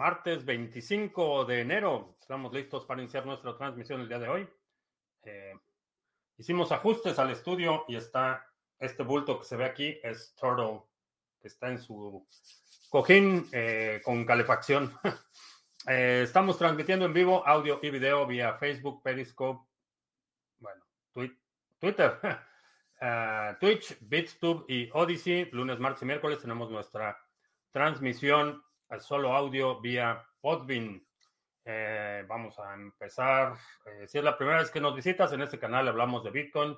martes 25 de enero. Estamos listos para iniciar nuestra transmisión el día de hoy. Eh, hicimos ajustes al estudio y está este bulto que se ve aquí, es Turtle, que está en su cojín eh, con calefacción. Eh, estamos transmitiendo en vivo audio y video vía Facebook, Periscope, bueno, Twitter, uh, Twitch, BitTube y Odyssey. Lunes, martes y miércoles tenemos nuestra transmisión solo audio vía Podbean. Eh, vamos a empezar. Eh, si es la primera vez que nos visitas, en este canal hablamos de Bitcoin,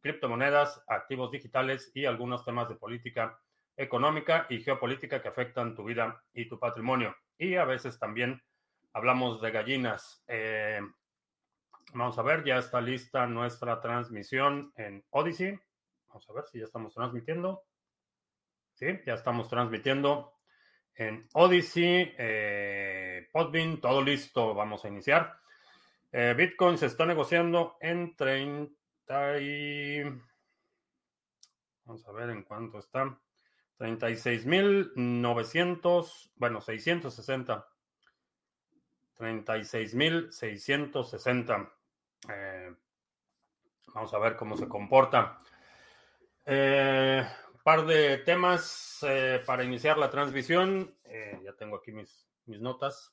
criptomonedas, activos digitales y algunos temas de política económica y geopolítica que afectan tu vida y tu patrimonio. Y a veces también hablamos de gallinas. Eh, vamos a ver, ya está lista nuestra transmisión en Odyssey. Vamos a ver si ya estamos transmitiendo. Sí, ya estamos transmitiendo en Odyssey, eh, Podbean, todo listo, vamos a iniciar. Eh, Bitcoin se está negociando en 30 y... Vamos a ver en cuánto está. 36.900, bueno, 660. 36.660. Eh, vamos a ver cómo se comporta. Eh, par de temas eh, para iniciar la transmisión. Eh, ya tengo aquí mis, mis notas.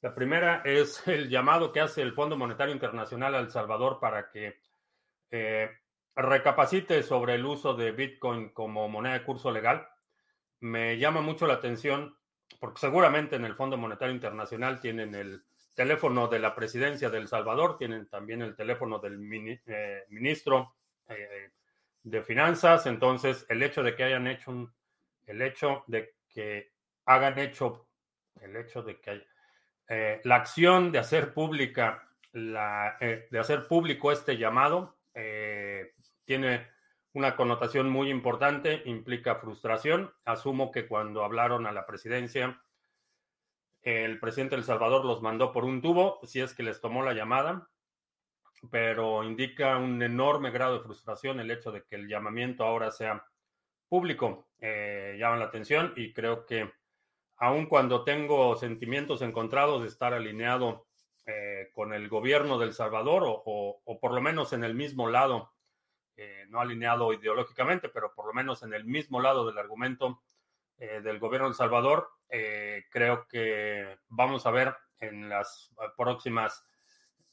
La primera es el llamado que hace el Fondo Monetario Internacional a El Salvador para que eh, recapacite sobre el uso de Bitcoin como moneda de curso legal. Me llama mucho la atención porque seguramente en el Fondo Monetario Internacional tienen el teléfono de la presidencia de El Salvador, tienen también el teléfono del ministro de finanzas, entonces el hecho de que hayan hecho un, el hecho de que hagan hecho, el hecho de que eh, la acción de hacer pública, la, eh, de hacer público este llamado, eh, tiene una connotación muy importante, implica frustración. Asumo que cuando hablaron a la presidencia, el presidente de El Salvador los mandó por un tubo, si es que les tomó la llamada pero indica un enorme grado de frustración el hecho de que el llamamiento ahora sea público. Eh, llama la atención y creo que aun cuando tengo sentimientos encontrados de estar alineado eh, con el gobierno del Salvador o, por lo menos en el mismo lado, eh, no alineado ideológicamente, pero por lo menos en el mismo lado del argumento del gobierno del Salvador, creo que vamos a ver en las próximas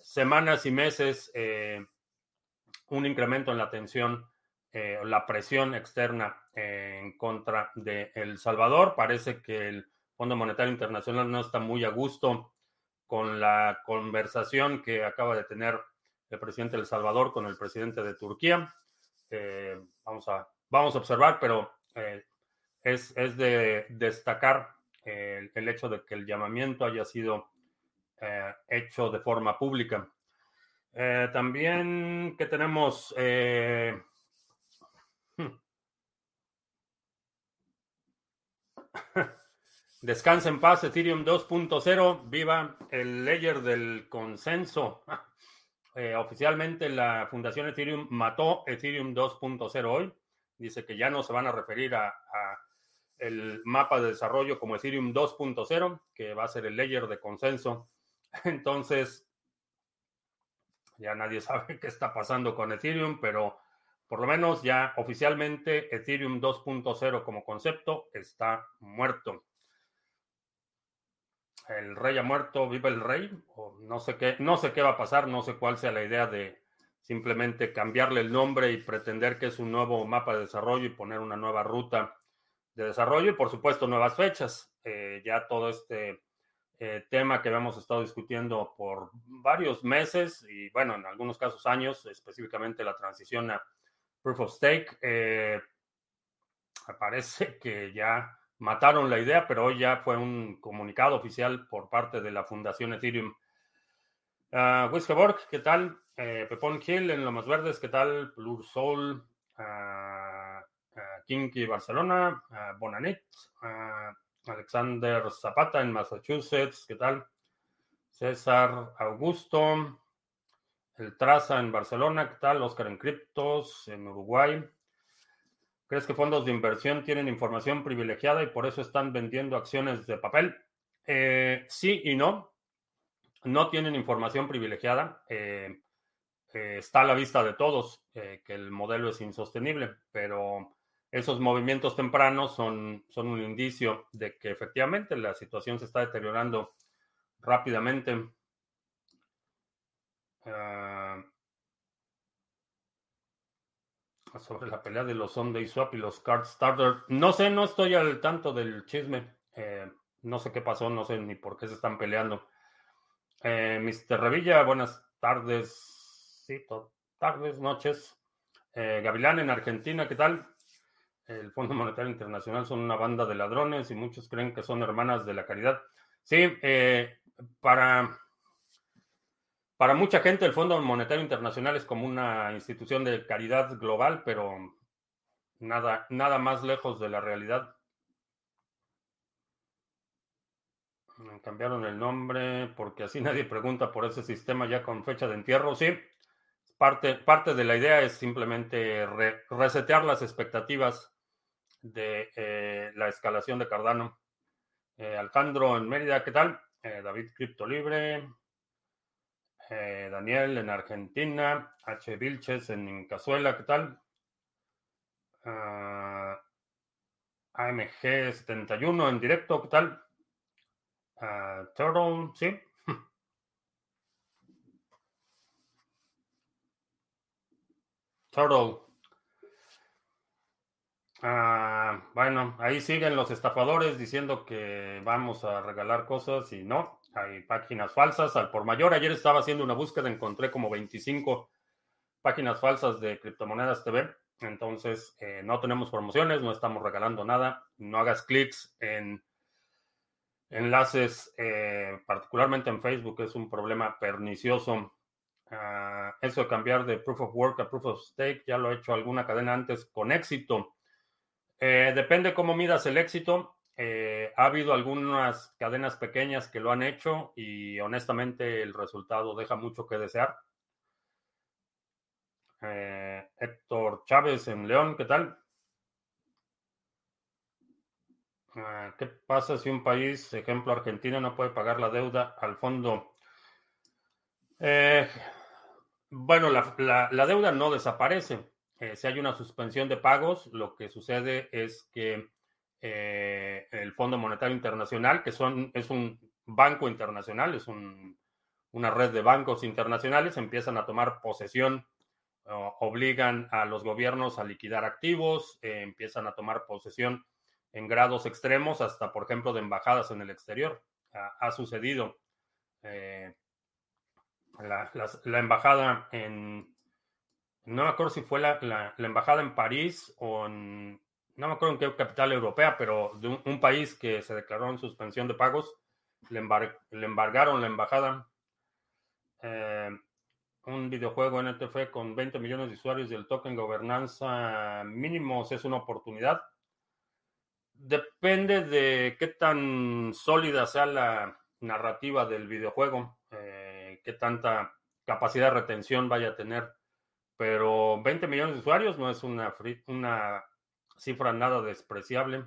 semanas y meses eh, un incremento en la tensión, eh, la presión externa eh, en contra de El Salvador. Parece que el Fondo Monetario Internacional no está muy a gusto con la conversación que acaba de tener el presidente de El Salvador con el presidente de Turquía. vamos, a, vamos a observar, pero es, es, de destacar el hecho de que el llamamiento haya sido eh, hecho de forma pública. Eh, también que tenemos... Eh, hmm. Descansa en paz, Ethereum 2.0, viva el layer del consenso. oficialmente la Fundación Ethereum mató Ethereum 2.0 hoy. Dice que ya no se van a referir a, a, el mapa de desarrollo como Ethereum 2.0, que va a ser el layer de consenso Entonces, ya nadie sabe qué está pasando con Ethereum, pero por lo menos ya oficialmente Ethereum 2.0 como concepto está muerto. El rey ha muerto, vive el rey, o no sé qué, no sé qué va a pasar, no sé cuál sea la idea de simplemente cambiarle el nombre y pretender que es un nuevo mapa de desarrollo y poner una nueva ruta de desarrollo y por supuesto nuevas fechas. Eh, ya todo este eh, tema que habíamos estado discutiendo por varios meses y, bueno, en algunos casos años, específicamente la transición a Proof of Stake. Eh, parece que ya mataron la idea, pero hoy ya fue un comunicado oficial por parte de la Fundación Ethereum. Uh, ¿qué tal? Eh, Pepón Hill en Lomas Verdes, ¿qué tal? Blue Soul, uh, Kinky Barcelona, Bonanit, Alexander Zapata en Massachusetts, ¿qué tal? César Augusto, El Traza en Barcelona, ¿qué tal? Oscar en Criptos en Uruguay. ¿Crees que fondos de inversión tienen información privilegiada y por eso están vendiendo acciones de papel? Eh, sí y no. No tienen información privilegiada. Eh, eh, está a la vista de todos que el modelo es insostenible, pero esos movimientos tempranos son, son un indicio de que efectivamente la situación se está deteriorando rápidamente. Ah, sobre la pelea de los Sunday Swap y los Card Starter. No sé, no estoy al tanto del chisme. Eh, no sé qué pasó, no sé ni por qué se están peleando. Eh, Mr. Revilla, buenas tardes. Sí, tardes, noches. Eh, Gavilán en Argentina, ¿qué tal? El Fondo Monetario Internacional son una banda de ladrones y muchos creen que son hermanas de la caridad. Sí, para para mucha gente el Fondo Monetario Internacional es como una institución de caridad global, pero nada, nada más lejos de la realidad. Cambiaron el nombre porque así nadie pregunta por ese sistema ya con fecha de entierro. Sí, parte, parte de la idea es simplemente resetear las expectativas de eh, la escalación de Cardano. Eh, Alejandro en Mérida, ¿qué tal? Eh, David Cripto Libre, eh, Daniel en Argentina, H. Vilches en Cazuela, ¿qué tal? Ah, AMG 71 en directo, ¿qué tal? Uh, Turtle, sí. Turtle. Ah, bueno, ahí siguen los estafadores diciendo que vamos a regalar cosas y no hay páginas falsas al por mayor. Ayer estaba haciendo una búsqueda, encontré como 25 páginas falsas de criptomonedas TV. Entonces, eh, no tenemos promociones, no estamos regalando nada. No hagas clics en enlaces, eh, particularmente en Facebook, es un problema pernicioso. Ah, eso de cambiar de proof of work a proof of stake, ya lo he hecho alguna cadena antes con éxito. Eh, depende cómo midas el éxito. Eh, ha habido algunas cadenas pequeñas que lo han hecho y honestamente el resultado deja mucho que desear. Eh, Héctor Chávez en León, ¿qué tal? Ah, ¿Qué pasa si un país, ejemplo Argentina, no puede pagar la deuda al fondo? Bueno, la, deuda no desaparece. Si hay una suspensión de pagos, lo que sucede es que eh, el Fondo Monetario Internacional, que son, es un banco internacional, es una red de bancos internacionales, empiezan a tomar posesión, obligan a los gobiernos a liquidar activos, eh, empiezan a tomar posesión en grados extremos, hasta, por ejemplo, de embajadas en el exterior. Ha, sucedido. Eh, la, embajada en, no me acuerdo si fue la, la, embajada en París o en, no me acuerdo en qué capital europea, pero de un, país que se declaró en suspensión de pagos, le, embargaron la embajada. Eh, un videojuego NTF con 20 millones de usuarios y el token gobernanza mínimos es una oportunidad. Depende de qué tan sólida sea la narrativa del videojuego, eh, qué tanta capacidad de retención vaya a tener. Pero 20 millones de usuarios no es una, Cifra nada despreciable.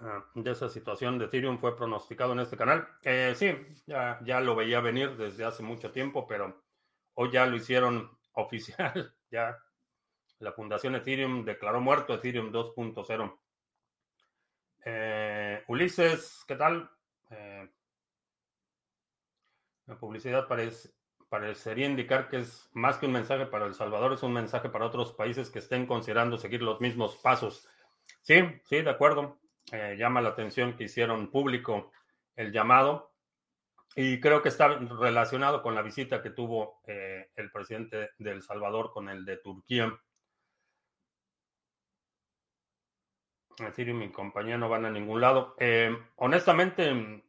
Ah, de esa situación de Ethereum fue pronosticado en este canal. Eh, sí, ya, ya lo veía venir desde hace mucho tiempo, pero hoy ya lo hicieron oficial. Ya la Fundación Ethereum declaró muerto Ethereum 2.0. Eh, Ulises, ¿qué tal? Eh, la publicidad parece, parecería indicar que es más que un mensaje para El Salvador, es un mensaje para otros países que estén considerando seguir los mismos pasos. Sí, sí, de acuerdo. Eh, llama la atención que hicieron público el llamado y creo que está relacionado con la visita que tuvo eh, el presidente de El Salvador con el de Turquía. Ethereum y compañía no van a ningún lado. Eh, honestamente,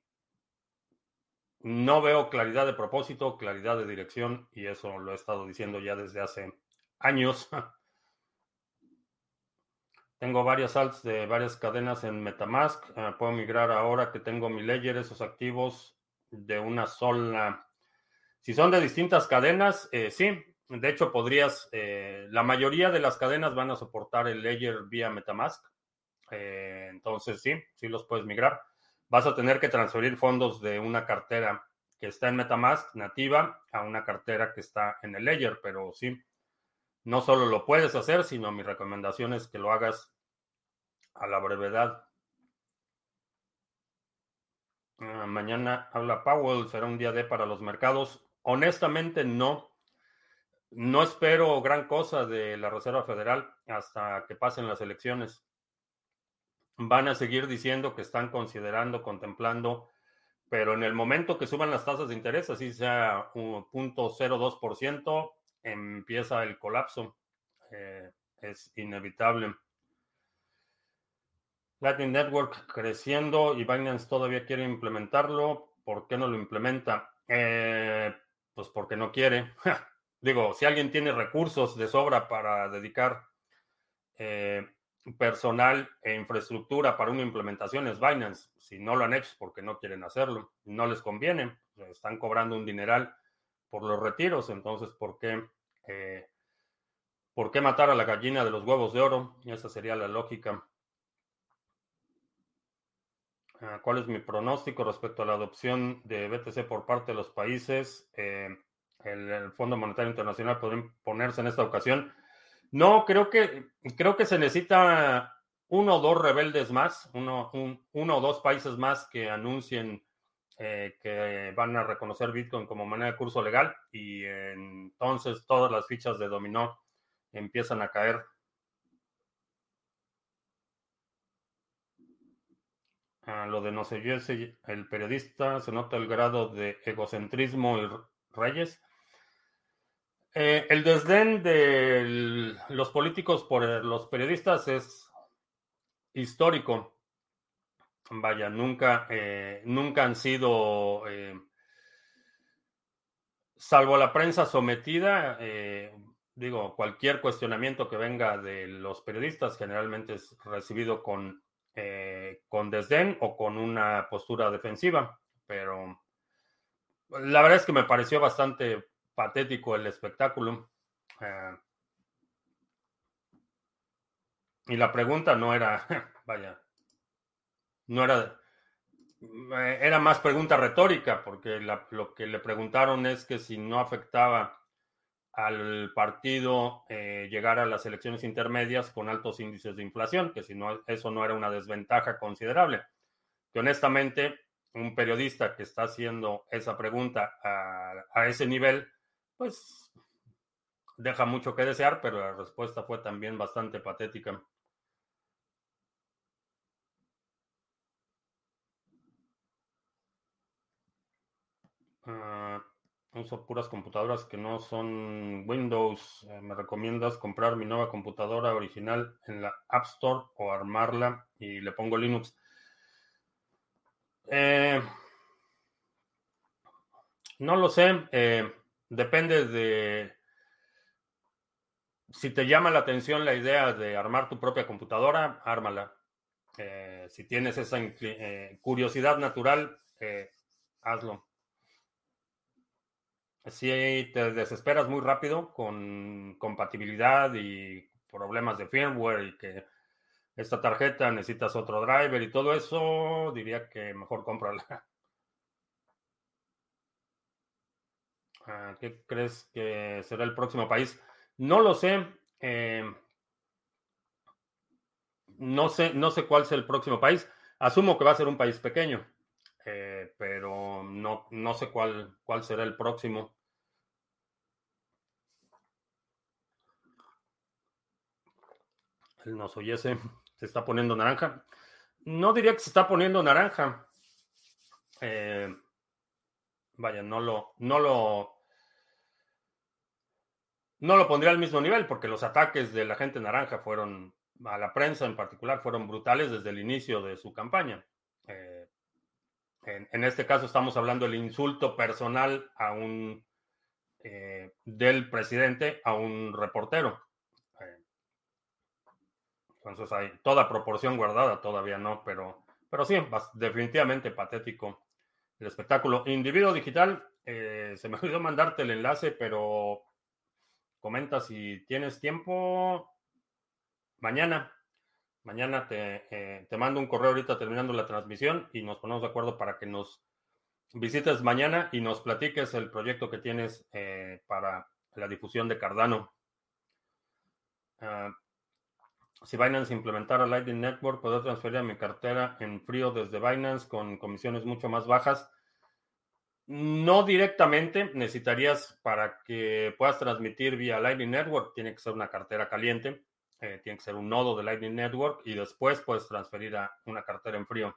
no veo claridad de propósito, claridad de dirección, y eso lo he estado diciendo ya desde hace años. tengo varias alts de varias cadenas en Metamask. Eh, puedo migrar ahora que tengo mi ledger, esos activos de una sola. Si son de distintas cadenas, eh, sí, De hecho, podrías, eh, la mayoría de las cadenas van a soportar el Ledger vía Metamask. Entonces, sí, sí los puedes migrar. Vas a tener que transferir fondos de una cartera que está en Metamask nativa a una cartera que está en el Ledger, pero sí, no solo lo puedes hacer, sino mi recomendación es que lo hagas a la brevedad. Ah, mañana habla Powell, será un día de para los mercados. Honestamente, no. No espero gran cosa de la Reserva Federal hasta que pasen las elecciones. Van a seguir diciendo que están considerando, contemplando, pero en el momento que suban las tasas de interés, así sea un punto empieza el colapso. Eh, es inevitable. Latin Network creciendo y Binance todavía quiere implementarlo. ¿Por qué no lo implementa? Eh, pues porque no quiere. Digo, si alguien tiene recursos de sobra para dedicar eh, personal e infraestructura para una implementación es Binance. Si no lo han hecho es porque no quieren hacerlo. No les conviene. Están cobrando un dineral por los retiros. Entonces, ¿por qué, eh, ¿por qué matar a la gallina de los huevos de oro? Esa sería la lógica. Ah, ¿Cuál es mi pronóstico respecto a la adopción de BTC por parte de los países? Eh, el, Fondo Monetario Internacional podría ponerse en esta ocasión. No, creo que, creo que se necesita uno o dos rebeldes más, uno, o dos países más que anuncien eh, que van a reconocer Bitcoin como moneda de curso legal y entonces todas las fichas de dominó empiezan a caer. A lo de no sé el periodista, se nota el grado de egocentrismo y reyes. Eh, el desdén de los políticos por los periodistas es histórico. Vaya, nunca, eh, nunca han sido, eh, salvo la prensa sometida, digo, cualquier cuestionamiento que venga de los periodistas generalmente es recibido con, con desdén o con una postura defensiva, pero la verdad es que me pareció bastante patético el espectáculo. Eh, y la pregunta no era, vaya, no era, eh, era más pregunta retórica, porque lo que le preguntaron es que si no afectaba al partido eh, llegar a las elecciones intermedias con altos índices de inflación, que si no, eso no era una desventaja considerable. Que honestamente, un periodista que está haciendo esa pregunta a ese nivel, pues deja mucho que desear, pero la respuesta fue también bastante patética. Ah, uso puras computadoras que no son Windows. Eh, ¿Me recomiendas comprar mi nueva computadora original en la App Store o armarla y le pongo Linux? Eh, no lo sé. Eh, depende de si te llama la atención la idea de armar tu propia computadora, ármala. Eh, si tienes esa eh, curiosidad natural, eh, hazlo. Si te desesperas muy rápido con compatibilidad y problemas de firmware y que esta tarjeta necesitas otro driver y todo eso, diría que mejor cómprala. ¿Qué crees que será el próximo país? No lo sé. Eh, no sé, no sé cuál será el próximo país. Asumo que va a ser un país pequeño, eh, pero no, no sé cuál, cuál será el próximo. El nos oyese se está poniendo naranja. No diría que se está poniendo naranja. Eh, vaya, no lo, no lo, no lo pondría al mismo nivel porque los ataques de la gente naranja fueron, a la prensa en particular, fueron brutales desde el inicio de su campaña. Eh, en, este caso estamos hablando del insulto personal a un eh, del presidente a un reportero. Eh, entonces hay toda proporción guardada, todavía no, pero, pero sí, definitivamente patético el espectáculo. Individuo digital, se me olvidó mandarte el enlace, pero comenta si tienes tiempo mañana. Mañana te, eh, te mando un correo ahorita terminando la transmisión y nos ponemos de acuerdo para que nos visites mañana y nos platiques el proyecto que tienes eh, para la difusión de Cardano. Ah, si Binance implementara Lightning Network, ¿puedo transferir a mi cartera en frío desde Binance con comisiones mucho más bajas. No directamente, necesitarías para que puedas transmitir vía Lightning Network, tiene que ser una cartera caliente, eh, tiene que ser un nodo de Lightning Network y después puedes transferir a una cartera en frío.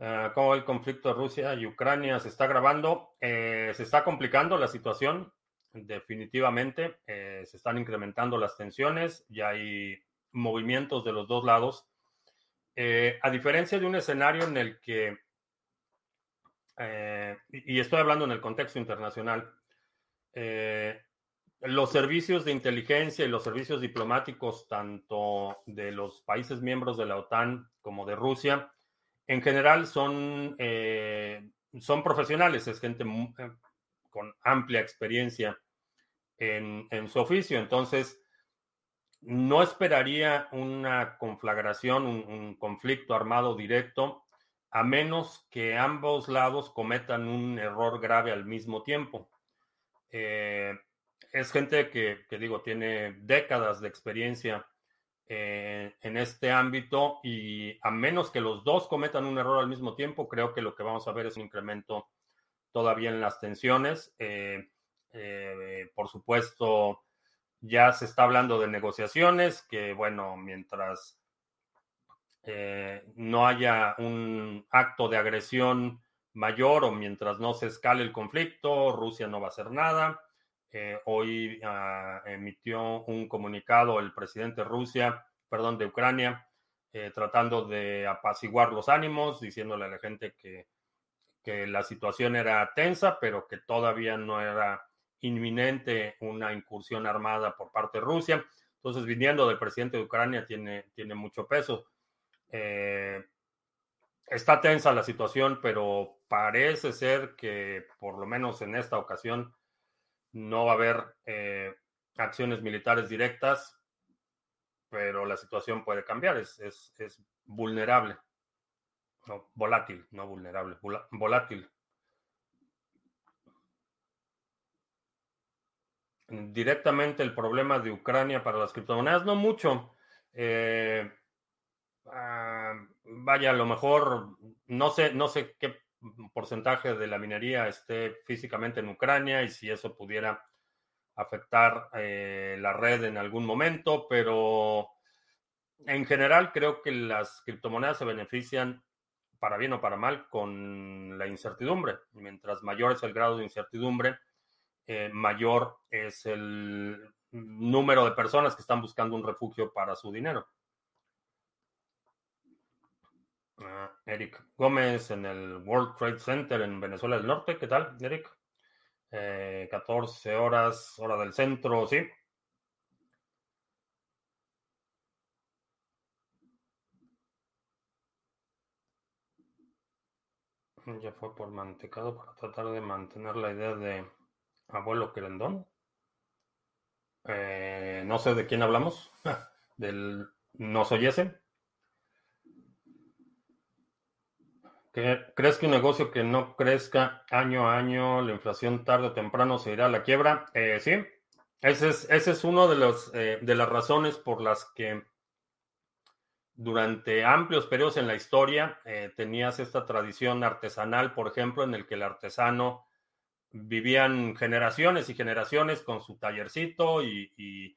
Ah, ¿Cómo el conflicto de Rusia y Ucrania? ¿Se está grabando? Eh, se está complicando la situación, definitivamente. Eh, se están incrementando las tensiones y hay movimientos de los dos lados. A diferencia de un escenario en el que, y estoy hablando en el contexto internacional, los servicios de inteligencia y los servicios diplomáticos, tanto de los países miembros de la OTAN como de Rusia, en general son, eh, son profesionales, es gente eh, con amplia experiencia en, su oficio. Entonces, no esperaría una conflagración, un, conflicto armado directo, a menos que ambos lados cometan un error grave al mismo tiempo. Eh, es gente que, que, digo, tiene décadas de experiencia eh, en este ámbito y a menos que los dos cometan un error al mismo tiempo, creo que lo que vamos a ver es un incremento todavía en las tensiones. Eh, por supuesto, ya se está hablando de negociaciones, que bueno, mientras no haya un acto de agresión mayor o mientras no se escale el conflicto, Rusia no va a hacer nada. Eh, hoy ah, emitió un comunicado el presidente de Rusia, perdón, de Ucrania, eh, tratando de apaciguar los ánimos, diciéndole a la gente que, que la situación era tensa, pero que todavía no era inminente una incursión armada por parte de Rusia. Entonces, viniendo del presidente de Ucrania, tiene, tiene mucho peso. Eh, está tensa la situación, pero parece ser que por lo menos en esta ocasión no va a haber eh, acciones militares directas, pero la situación puede cambiar, es, es, vulnerable, no, volátil, no vulnerable, volátil. Directamente el problema de Ucrania para las criptomonedas, no mucho. Eh, ah, vaya, a lo mejor no sé, no sé qué porcentaje de la minería esté físicamente en Ucrania y si eso pudiera afectar eh, la red en algún momento, pero en general creo que las criptomonedas se benefician para bien o para mal con la incertidumbre. Mientras mayor es el grado de incertidumbre, eh, mayor es el número de personas que están buscando un refugio para su dinero. Ah, Eric Gómez en el World Trade Center en Venezuela del Norte. ¿Qué tal, Eric? 14 eh, horas, hora del centro, sí. Ya fue por mantecado para tratar de mantener la idea de abuelo querendón. Eh, no sé de quién hablamos. Del nos oyese. ¿Crees que un negocio que no crezca año a año, la inflación tarde o temprano se irá a la quiebra? Eh, sí, ese es, ese es uno de, los, eh, de las razones por las que durante amplios periodos en la historia eh, tenías esta tradición artesanal, por ejemplo, en el que el artesano vivían generaciones y generaciones con su tallercito y,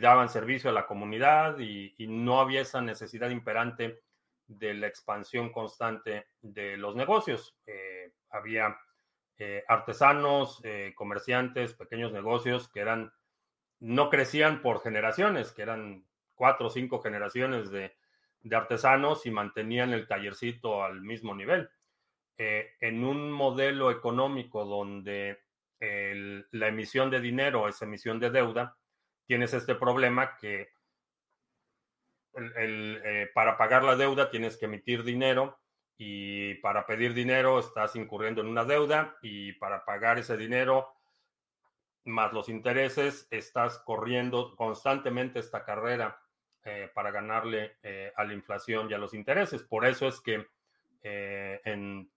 daban servicio a la comunidad y no había esa necesidad imperante de la expansión constante de los negocios. Eh, había eh, artesanos, eh, comerciantes, pequeños negocios que eran, no crecían por generaciones, que eran cuatro o cinco generaciones de, artesanos y mantenían el tallercito al mismo nivel. en un modelo económico donde la emisión de dinero es emisión de deuda, tienes este problema que eh, para pagar la deuda tienes que emitir dinero y para pedir dinero estás incurriendo en una deuda y para pagar ese dinero más los intereses, estás corriendo constantemente esta carrera eh, para ganarle eh, a la inflación y a los intereses. Por eso es que en,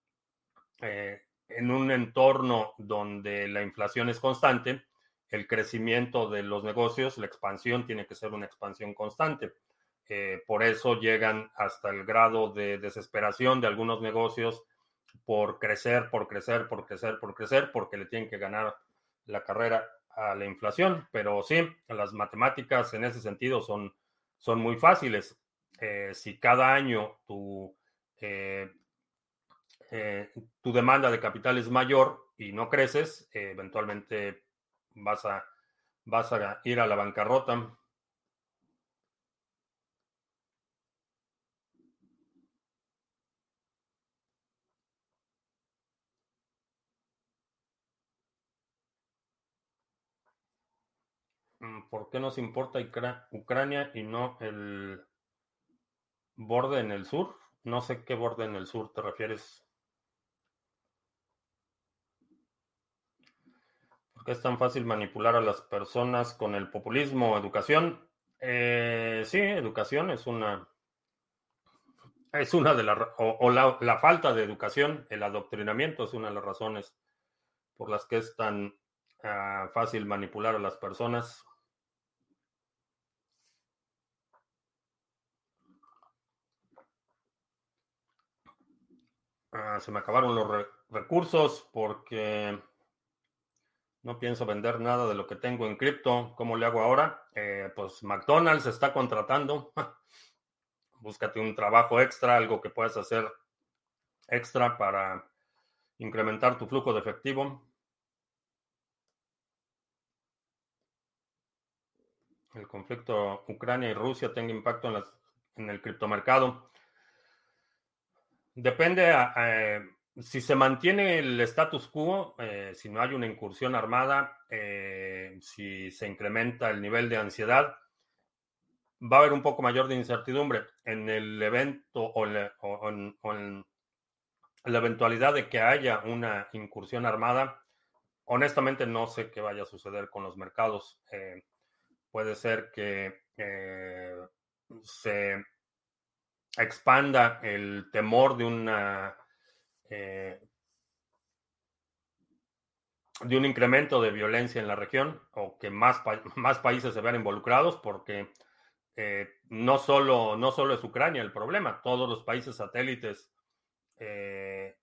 en un entorno donde la inflación es constante, el crecimiento de los negocios, la expansión tiene que ser una expansión constante. Por eso llegan hasta el grado de desesperación de algunos negocios por crecer, por crecer, por crecer, por crecer, porque le tienen que ganar la carrera a la inflación. Pero sí, las matemáticas en ese sentido son, son muy fáciles. Eh, si cada año tu, eh, eh, tu demanda de capital es mayor y no creces, eventualmente vas a, vas a ir a la bancarrota. ¿Por qué nos importa Ucrania y no el borde en el sur? No sé qué borde en el sur te refieres. ¿Por qué es tan fácil manipular a las personas con el populismo? ¿Educación? Eh, sí, educación es una. Es una de las. O, la falta de educación, el adoctrinamiento es una de las razones por las que es tan Ah, fácil manipular a las personas. Ah, se me acabaron los recursos porque no pienso vender nada de lo que tengo en cripto. ¿Cómo le hago ahora? Eh, pues McDonald's está contratando. Búscate un trabajo extra, algo que puedas hacer extra para incrementar tu flujo de efectivo. el conflicto Ucrania y Rusia tenga impacto en, en el criptomercado. Depende, si se mantiene el status quo, eh, si no hay una incursión armada, eh, si se incrementa el nivel de ansiedad, va a haber un poco mayor de incertidumbre en el evento o, en, la eventualidad de que haya una incursión armada. Honestamente no sé qué vaya a suceder con los mercados. Eh, puede ser que eh, se expanda el temor de una eh, de un incremento de violencia en la región o que más, más países se vean involucrados porque eh, no, solo, no solo es Ucrania el problema, todos los países satélites que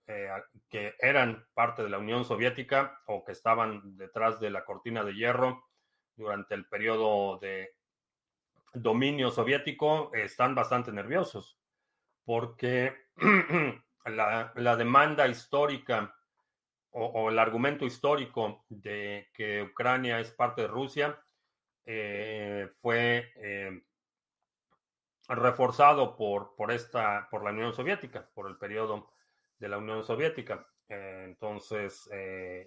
eran parte de la Unión Soviética o que estaban detrás de la cortina de hierro durante el periodo de dominio soviético están bastante nerviosos porque la, demanda histórica o, el argumento histórico de que Ucrania es parte de Rusia eh, fue eh, reforzado por, por, esta, por la Unión Soviética, por el periodo de la Unión Soviética. Eh, entonces,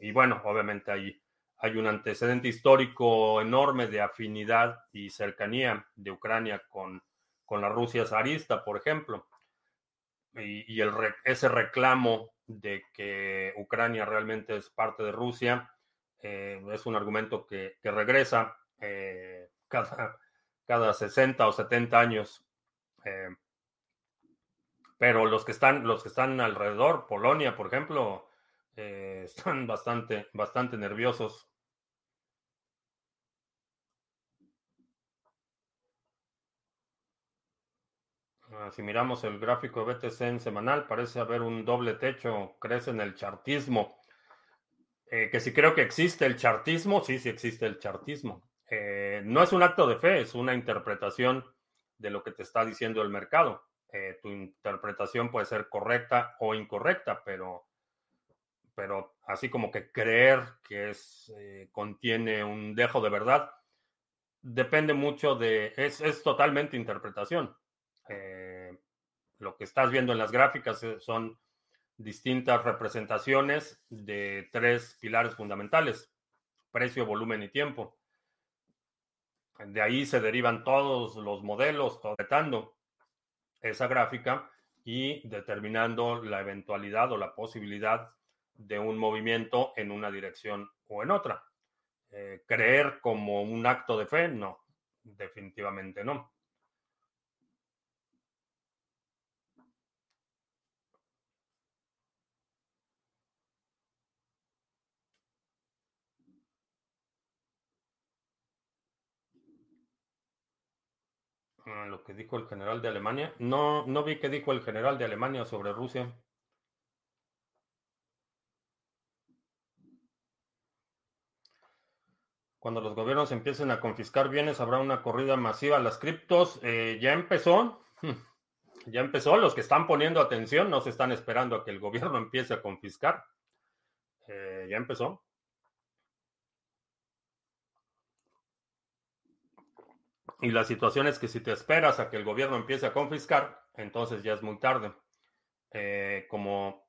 y bueno, obviamente hay hay un antecedente histórico enorme de afinidad y cercanía de Ucrania con, con la Rusia zarista, por ejemplo. Y, el, ese reclamo de que Ucrania realmente es parte de Rusia eh, es un argumento que, regresa eh, cada, cada 60 o 70 años. Eh, pero los que están, los que están alrededor, Polonia, por ejemplo, están bastante, bastante nerviosos si miramos el gráfico de BTC en semanal, parece haber un doble techo, crece en el chartismo. Eh, que si creo que existe el chartismo, sí, sí existe el chartismo. Eh, no es un acto de fe, es una interpretación de lo que te está diciendo el mercado. Eh, tu interpretación puede ser correcta o incorrecta, pero, pero así como que creer que es, contiene un dejo de verdad, depende mucho de, es, es totalmente interpretación. Lo que estás viendo en las gráficas eh, son distintas representaciones de tres pilares fundamentales, precio, volumen y tiempo. De ahí se derivan todos los modelos, tratando esa gráfica y determinando la eventualidad o la posibilidad de un movimiento en una dirección o en otra. Eh, creer como un acto de fe, no, definitivamente no. Lo que dijo el general de Alemania. No, no vi que dijo el general de Alemania sobre Rusia. Cuando los gobiernos empiecen a confiscar bienes, habrá una corrida masiva a las criptos. Eh, ya empezó. Ya empezó. Los que están poniendo atención no se están esperando a que el gobierno empiece a confiscar. Eh, ya empezó. Y la situación es que si te esperas a que el gobierno empiece a confiscar, entonces ya es muy tarde. Eh, como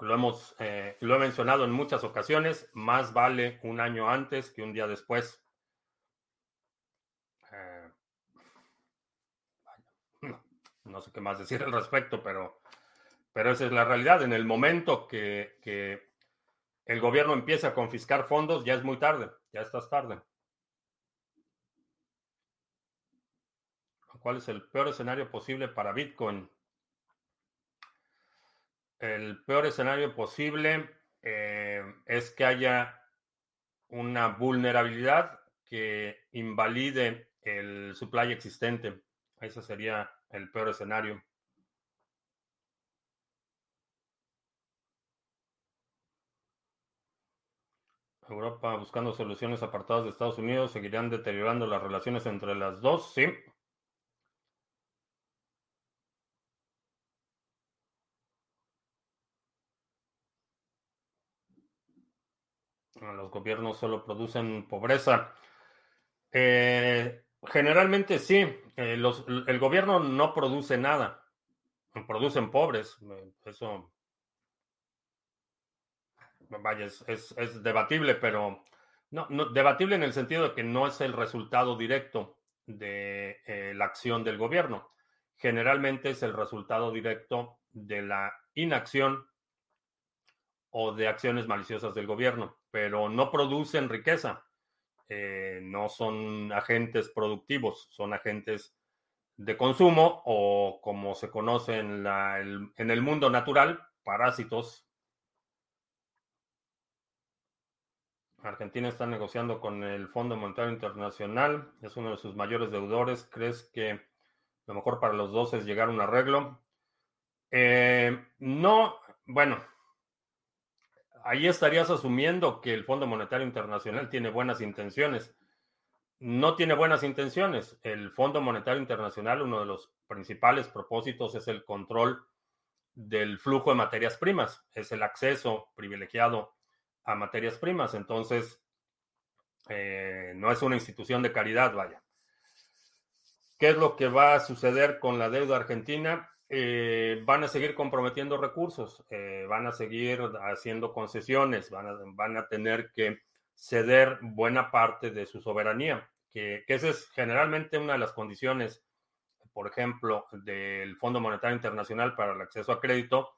lo hemos eh, lo he mencionado en muchas ocasiones, más vale un año antes que un día después. Eh, no, sé qué más decir al respecto, pero, pero esa es la realidad. En el momento que, que el gobierno empiece a confiscar fondos, ya es muy tarde, ya estás tarde. ¿Cuál es el peor escenario posible para Bitcoin? El peor escenario posible eh, es que haya una vulnerabilidad que invalide el supply existente. Ese sería el peor escenario. Europa buscando soluciones apartadas de Estados Unidos, seguirán deteriorando las relaciones entre las dos, sí. Los gobiernos solo producen pobreza. Eh, generalmente sí, eh, el gobierno no produce nada, producen pobres. Eso, vaya, es, debatible, pero no, debatible en el sentido de que no es el resultado directo de eh, la acción del gobierno. Generalmente es el resultado directo de la inacción o de acciones maliciosas del gobierno, pero no producen riqueza. Eh, no son agentes productivos, son agentes de consumo o como se conoce en, el mundo natural, parásitos. Argentina está negociando con el Fondo Monetario Internacional, es uno de sus mayores deudores. ¿Crees que lo mejor para los dos es llegar a un arreglo? Eh, no, bueno, ahí estarías asumiendo que el Fondo Monetario Internacional tiene buenas intenciones. No tiene buenas intenciones. El Fondo Monetario Internacional, uno de los principales propósitos es el control del flujo de materias primas, es el acceso privilegiado a materias primas. Entonces, eh, no es una institución de caridad, vaya. ¿Qué es lo que va a suceder con la deuda argentina? Eh, van a seguir comprometiendo recursos, eh, van a seguir haciendo concesiones, van a, van a, tener que ceder buena parte de su soberanía, que, esa es generalmente una de las condiciones, por ejemplo, del Fondo Monetario Internacional para el acceso a crédito,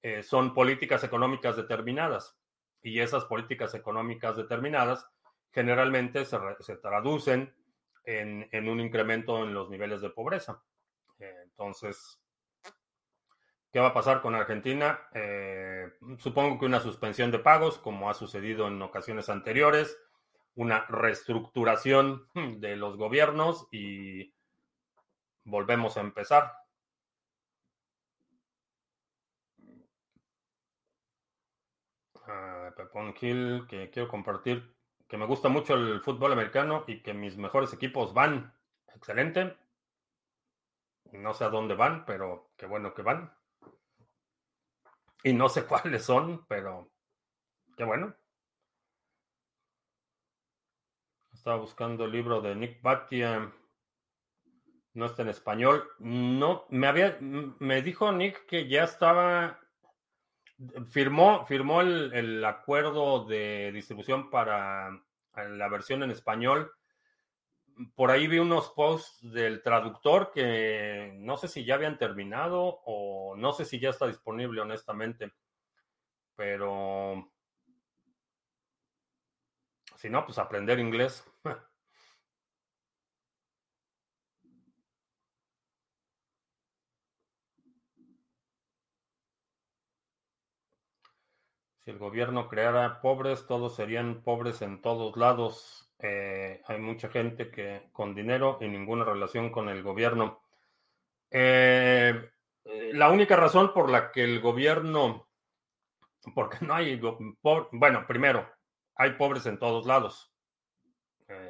eh, son políticas económicas determinadas. Y esas políticas económicas determinadas generalmente se, se traducen en, en, un incremento en los niveles de pobreza. entonces, ¿Qué va a pasar con Argentina? Eh, supongo que una suspensión de pagos, como ha sucedido en ocasiones anteriores, una reestructuración de los gobiernos y volvemos a empezar. Uh, Pepón Gil, que quiero compartir, que me gusta mucho el fútbol americano y que mis mejores equipos van. Excelente. No sé a dónde van, pero qué bueno que van. Y no sé cuáles son, pero qué bueno. Estaba buscando el libro de Nick Batia. No está en español. No, me había, me dijo Nick que ya estaba, firmó, firmó el, el acuerdo de distribución para la versión en español por ahí vi unos posts del traductor que no sé si ya habían terminado o no sé si ya está disponible, honestamente. Pero Si no, pues aprender inglés. Si el gobierno creara pobres, todos serían pobres en todos lados. Eh, hay mucha gente que con dinero y ninguna relación con el gobierno. Eh, eh, la única razón por la que el gobierno, porque no hay, bueno, primero, hay pobres en todos lados.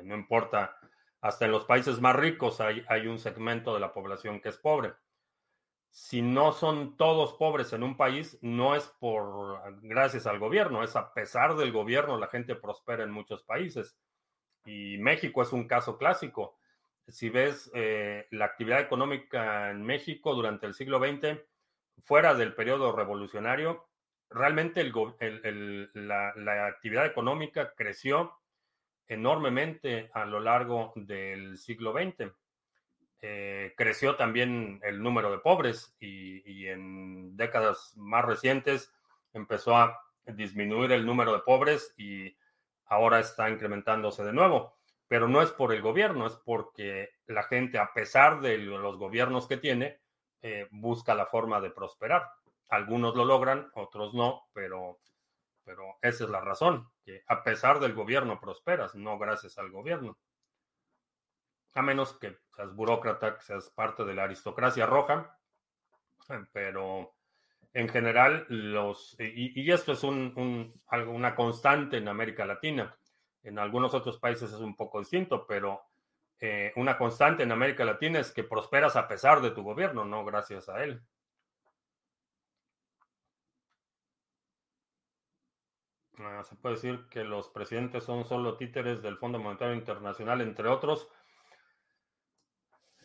no importa, hasta en los países más ricos hay, hay un segmento de la población que es pobre si no son todos pobres en un país, no es por gracias al gobierno, es a pesar del gobierno la gente prospera en muchos países. Y México es un caso clásico. Si ves eh, la actividad económica en México durante el siglo XX, fuera del periodo revolucionario, realmente la, actividad económica creció enormemente a lo largo del siglo XX. Eh, creció también el número de pobres y, en décadas más recientes empezó a disminuir el número de pobres y ahora está incrementándose de nuevo. Pero no es por el gobierno, es porque la gente, a pesar de los gobiernos que tiene, eh, busca la forma de prosperar. Algunos lo logran, otros no, pero, pero esa es la razón, que a pesar del gobierno prosperas, no gracias al gobierno a menos que seas burócrata, que seas parte de la aristocracia roja, pero en general los, y, esto es un, una constante en América Latina, en algunos otros países es un poco distinto, pero eh, una constante en América Latina es que prosperas a pesar de tu gobierno, no gracias a él. Ah, se puede decir que los presidentes son solo títeres del Fondo Monetario Internacional, entre otros.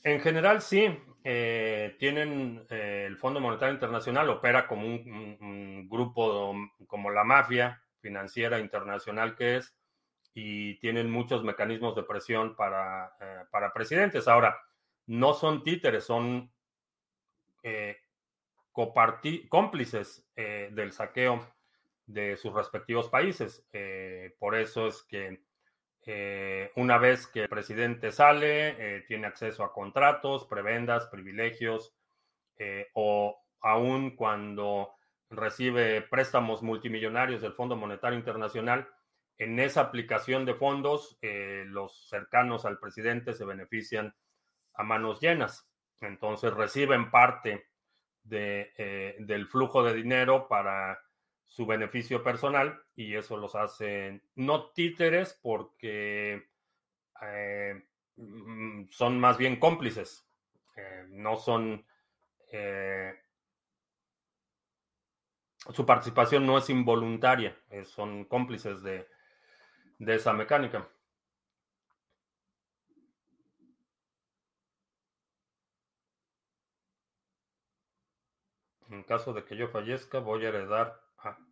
En general, sí. Eh, tienen eh, el Fondo Monetario Internacional, opera como un, grupo como la mafia financiera internacional que es, y tienen muchos mecanismos de presión para, eh, para presidentes. Ahora, no son títeres, son cómplices del saqueo de sus respectivos países. por eso es que eh, una vez que el presidente sale, eh, tiene acceso a contratos, prebendas, privilegios, eh, o aún cuando recibe préstamos multimillonarios del Fondo Monetario Internacional, en esa aplicación de fondos, los cercanos al presidente se benefician a manos llenas. Entonces reciben parte del flujo de dinero para su beneficio personal y eso los hace no títeres porque eh, mm, son más bien cómplices, eh, no son... Eh, su participación no es involuntaria, son cómplices de, de esa mecánica. En caso de que yo fallezca, voy a heredar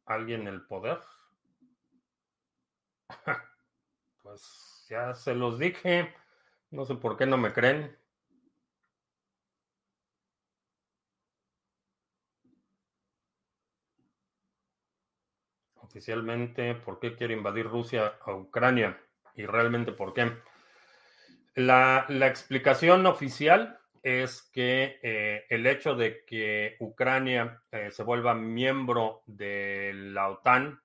alguien el poder? Pues ya se los dije. No sé por qué no me creen. Oficialmente, ¿por qué quiere invadir Rusia a Ucrania? Y realmente, ¿por qué? La, la explicación oficial es que eh, el hecho de que Ucrania eh, se vuelva miembro de la OTAN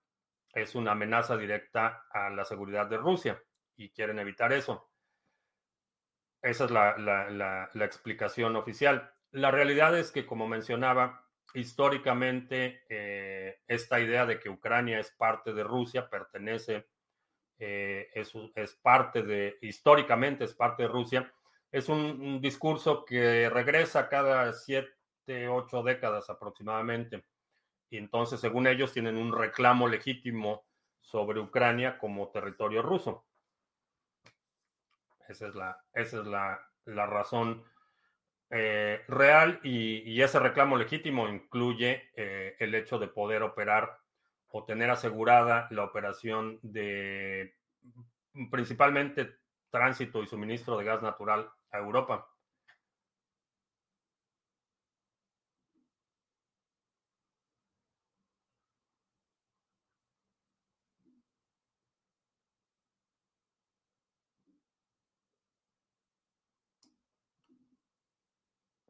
es una amenaza directa a la seguridad de Rusia y quieren evitar eso. Esa es la, explicación oficial. La realidad es que, como mencionaba, históricamente eh, esta idea de que Ucrania es parte de Rusia, pertenece, es, es parte de, históricamente es parte de Rusia, es un, discurso que regresa cada siete, ocho décadas aproximadamente. Y entonces, según ellos, tienen un reclamo legítimo sobre Ucrania como territorio ruso. Esa es la, esa es la, razón eh, real y, ese reclamo legítimo incluye eh, el hecho de poder operar o tener asegurada la operación de principalmente tránsito y suministro de gas natural a Europa.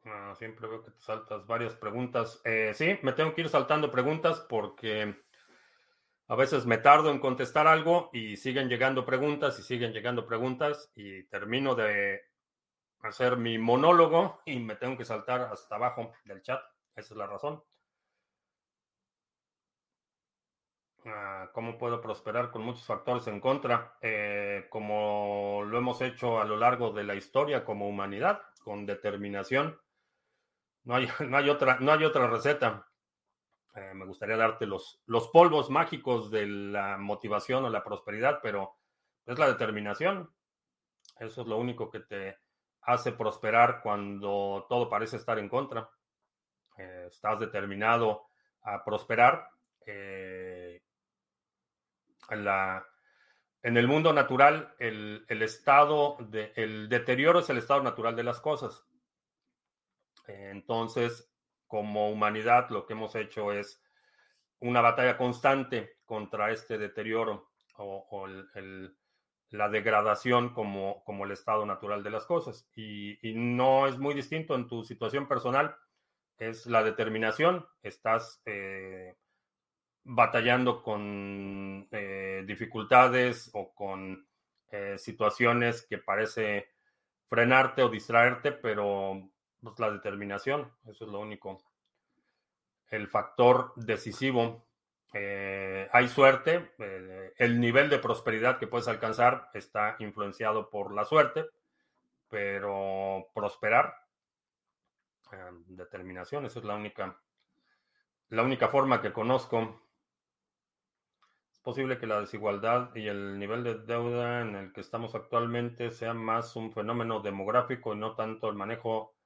Ah, siempre veo que te saltas varias preguntas. Eh, sí, me tengo que ir saltando preguntas porque a veces me tardo en contestar algo y siguen llegando preguntas y siguen llegando preguntas y termino de hacer mi monólogo y me tengo que saltar hasta abajo del chat. Esa es la razón. Ah, ¿Cómo puedo prosperar con muchos factores en contra? Eh, como lo hemos hecho a lo largo de la historia como humanidad, con determinación. No hay, no hay, otra, no hay otra receta. Eh, me gustaría darte los, los polvos mágicos de la motivación o la prosperidad, pero es la determinación. Eso es lo único que te hace prosperar cuando todo parece estar en contra. Eh, estás determinado a prosperar. Eh, en, la, en, el mundo natural, el, el estado de, el deterioro es el estado natural de las cosas. entonces, como humanidad lo que hemos hecho es una batalla constante contra este deterioro o, la degradación como, como, el estado natural de las cosas. Y, no es muy distinto en tu situación personal, es la determinación. Estás eh, batallando con eh, dificultades o con eh, situaciones que parece frenarte o distraerte, pero pues, la determinación, eso es lo único. El factor decisivo. Eh, hay suerte, eh, el nivel de prosperidad que puedes alcanzar está influenciado por la suerte, pero prosperar, eh, determinación, esa es la única, la única forma que conozco. Es posible que la desigualdad y el nivel de deuda en el que estamos actualmente sea más un fenómeno demográfico y no tanto el manejo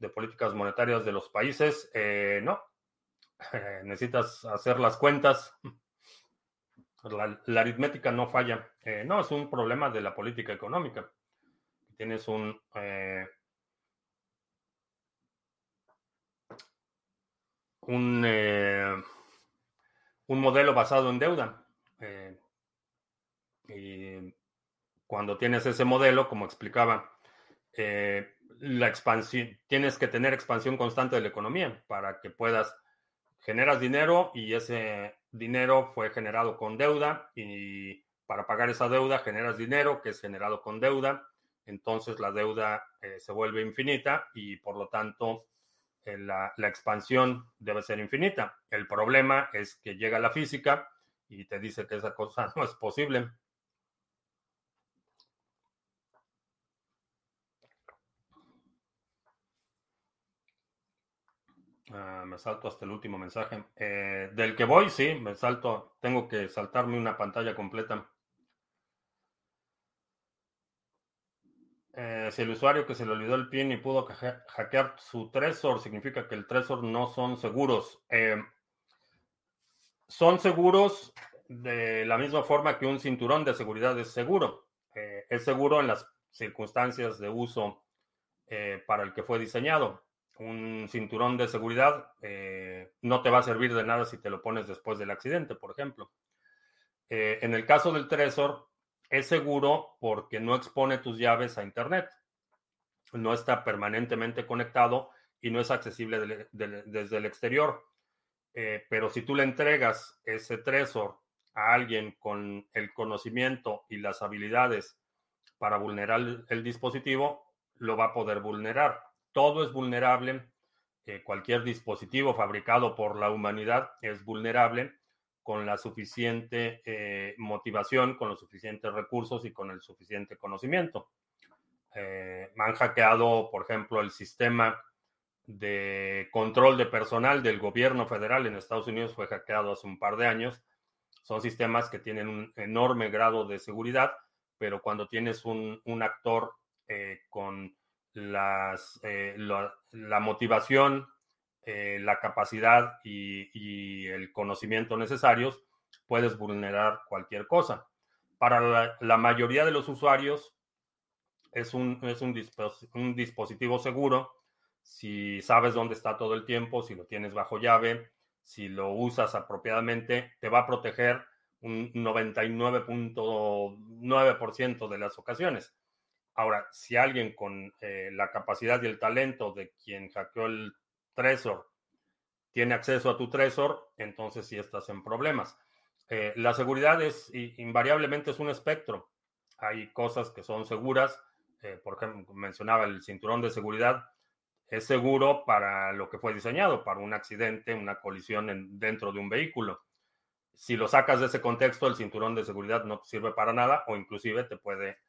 de políticas monetarias de los países. Eh, necesitas hacer las cuentas. La, aritmética no falla. Eh, no, es un problema de la política económica. Tienes un... Eh, un, un modelo basado en deuda. y cuando tienes ese modelo, como explicaba, la expansión, tienes que tener expansión constante de la economía para que puedas, generas dinero y ese dinero fue generado con deuda y para pagar esa deuda generas dinero que es generado con deuda, entonces la deuda eh, se vuelve infinita y por lo tanto eh, la, la expansión debe ser infinita. El problema es que llega la física y te dice que esa cosa no es posible. Ah, me salto hasta el último mensaje. Eh, del que voy, sí, me salto. Tengo que saltarme una pantalla completa. Eh, si el usuario que se le olvidó el PIN y pudo hackear su Trezor, significa que el Trezor no son seguros. Eh, son seguros de la misma forma que un cinturón de seguridad es seguro. es seguro en las circunstancias de uso para el que fue diseñado un cinturón de seguridad eh, no te va a servir de nada si te lo pones después del accidente, por ejemplo. Eh, en el caso del Trezor, es seguro porque no expone tus llaves a Internet. No está permanentemente conectado y no es accesible desde el exterior. Eh, pero si tú le entregas ese Trezor a alguien con el conocimiento y las habilidades para vulnerar el dispositivo, lo va a poder vulnerar todo es vulnerable. Eh, cualquier dispositivo fabricado por la humanidad es vulnerable con la suficiente eh, motivación, con los suficientes recursos y con el suficiente conocimiento. Eh, han hackeado, por ejemplo, el sistema de control de personal del gobierno federal en Estados Unidos fue hackeado hace un par de años. Son sistemas que tienen un enorme grado de seguridad, pero cuando tienes un, un actor con las, eh, la, motivación, eh, la capacidad y, el conocimiento necesarios, puedes vulnerar cualquier cosa. Para la, mayoría de los usuarios es, un, es un, dispositivo seguro si sabes dónde está todo el tiempo, si lo tienes bajo llave, si lo usas apropiadamente, te va a proteger un 99.9% de las ocasiones Ahora, si alguien con eh, la capacidad y el talento de quien hackeó el Trezor tiene acceso a tu Trezor, entonces sí estás en problemas. Eh, la seguridad es invariablemente es un espectro. Hay cosas que son seguras, eh, por ejemplo, mencionaba el cinturón de seguridad, es seguro para lo que fue diseñado, para un accidente, una colisión dentro de un vehículo. Si lo sacas de ese contexto, el cinturón de seguridad no sirve para nada o inclusive te, puede,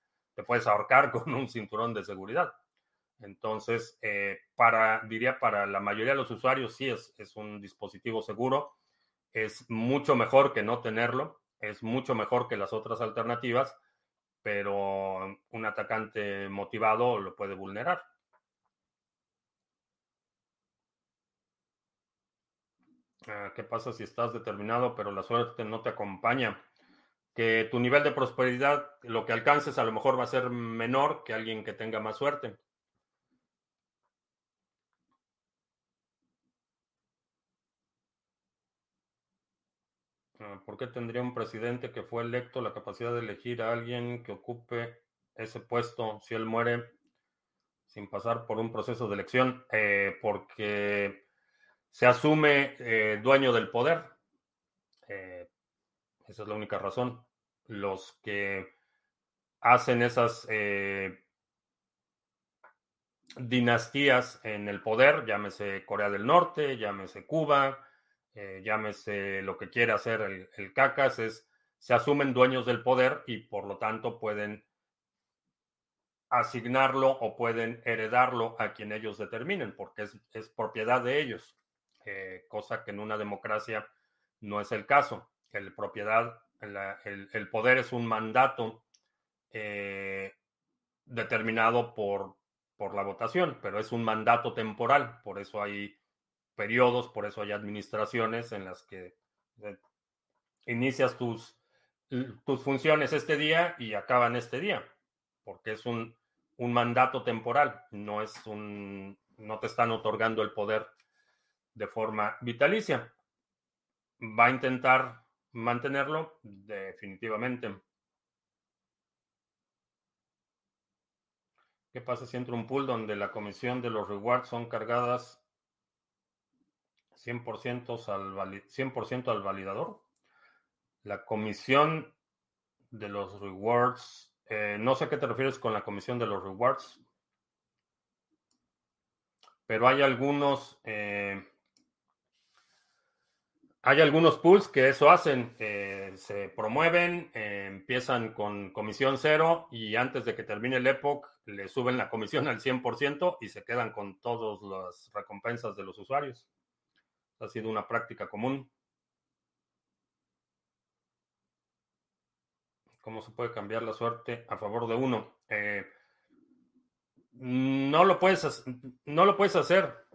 puedes ahorcar con un cinturón de seguridad. Entonces, eh, para, diría, para la mayoría de los usuarios sí es, es un dispositivo seguro. Es mucho mejor que no tenerlo. Es mucho mejor que las otras alternativas, pero un atacante motivado lo puede vulnerar. Ah, ¿Qué pasa si estás determinado, pero la suerte no te acompaña? Que tu nivel de prosperidad, lo que alcances, a lo mejor va a ser menor que alguien que tenga más suerte. Ah, ¿Por qué tendría un presidente que fue electo la capacidad de elegir a alguien que ocupe ese puesto si él muere sin pasar por un proceso de elección? Eh, porque se asume eh, dueño del poder. Eh, esa es la única razón. Los que hacen esas dinastías en el poder, llámese Corea del Norte, llámese Cuba, eh, llámese lo que quiere hacer el, el, CACAS, es se asumen dueños del poder y por lo tanto pueden asignarlo o pueden heredarlo a quien ellos determinen, porque es, propiedad de ellos, eh, cosa que en una democracia no es el caso. El propiedad, el, poder es un mandato eh, determinado por, por la votación, pero es un mandato temporal, por eso hay periodos, por eso hay administraciones en las que eh, inicias tus, tus funciones este día y acaban este día, porque es un, un mandato temporal, no es un, no te están otorgando el poder de forma vitalicia. Va a intentar mantenerlo definitivamente. ¿Qué pasa si entra un pool donde la comisión de los rewards son cargadas 100% al, 100 al validador. La comisión de los rewards, eh, no sé a qué te refieres con la comisión de los rewards, pero hay algunos, eh, hay algunos pools que eso hacen, eh, se promueven, empiezan con comisión cero y antes de que termine el epoch le suben la comisión al 100% y se quedan con todas las recompensas de los usuarios ha sido una práctica común. ¿Cómo se puede cambiar la suerte a favor de uno? Eh, no, lo puedes, no lo puedes hacer.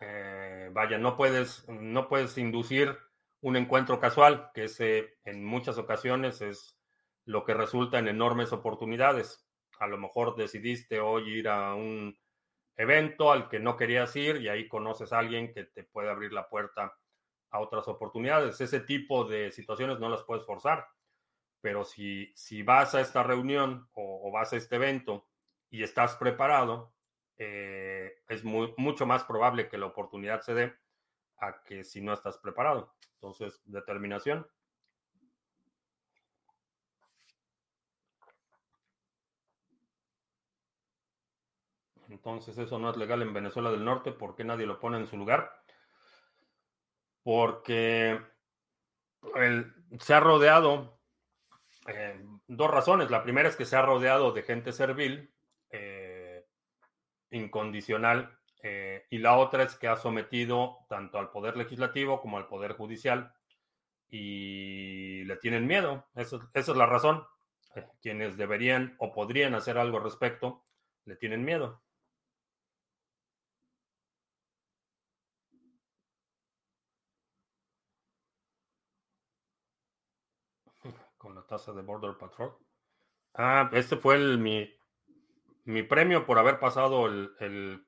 Eh, vaya, no puedes, no puedes inducir un encuentro casual, que ese en muchas ocasiones es lo que resulta en enormes oportunidades. A lo mejor decidiste hoy ir a un evento al que no querías ir y ahí conoces a alguien que te puede abrir la puerta a otras oportunidades. Ese tipo de situaciones no las puedes forzar, pero si, si vas a esta reunión o, vas a este evento y estás preparado, eh, es mucho más probable que la oportunidad se dé a que si no estás preparado. Entonces, determinación. Entonces eso no es legal en Venezuela del Norte. ¿Por qué nadie lo pone en su lugar? Porque se ha rodeado, eh, dos razones. La primera es que se ha rodeado de gente servil, incondicional, eh, y la otra es que ha sometido tanto al Poder Legislativo como al Poder Judicial y le tienen miedo. esa es la razón. quienes deberían o podrían hacer algo al respecto, le tienen miedo. con la tasa de Border Patrol. Ah, este fue el, mi, mi premio por haber pasado el,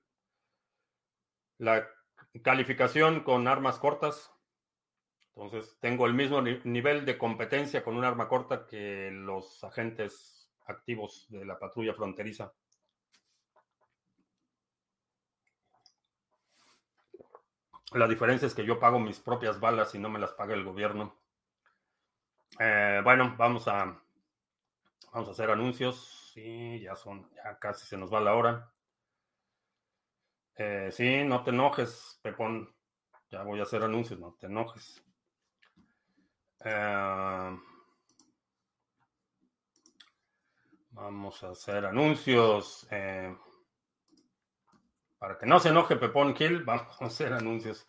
la calificación con armas cortas. Entonces, tengo el mismo nivel de competencia con un arma corta que los agentes activos de la patrulla fronteriza. La diferencia es que yo pago mis propias balas y no me las paga el gobierno. Eh, bueno, vamos a, vamos a hacer anuncios. Sí, ya son, ya casi se nos va la hora. Eh, sí, no te enojes, Pepón. Ya voy a hacer anuncios, no te enojes. Eh, vamos a hacer anuncios. Para que no se enoje Pepón Kill, vamos a hacer anuncios.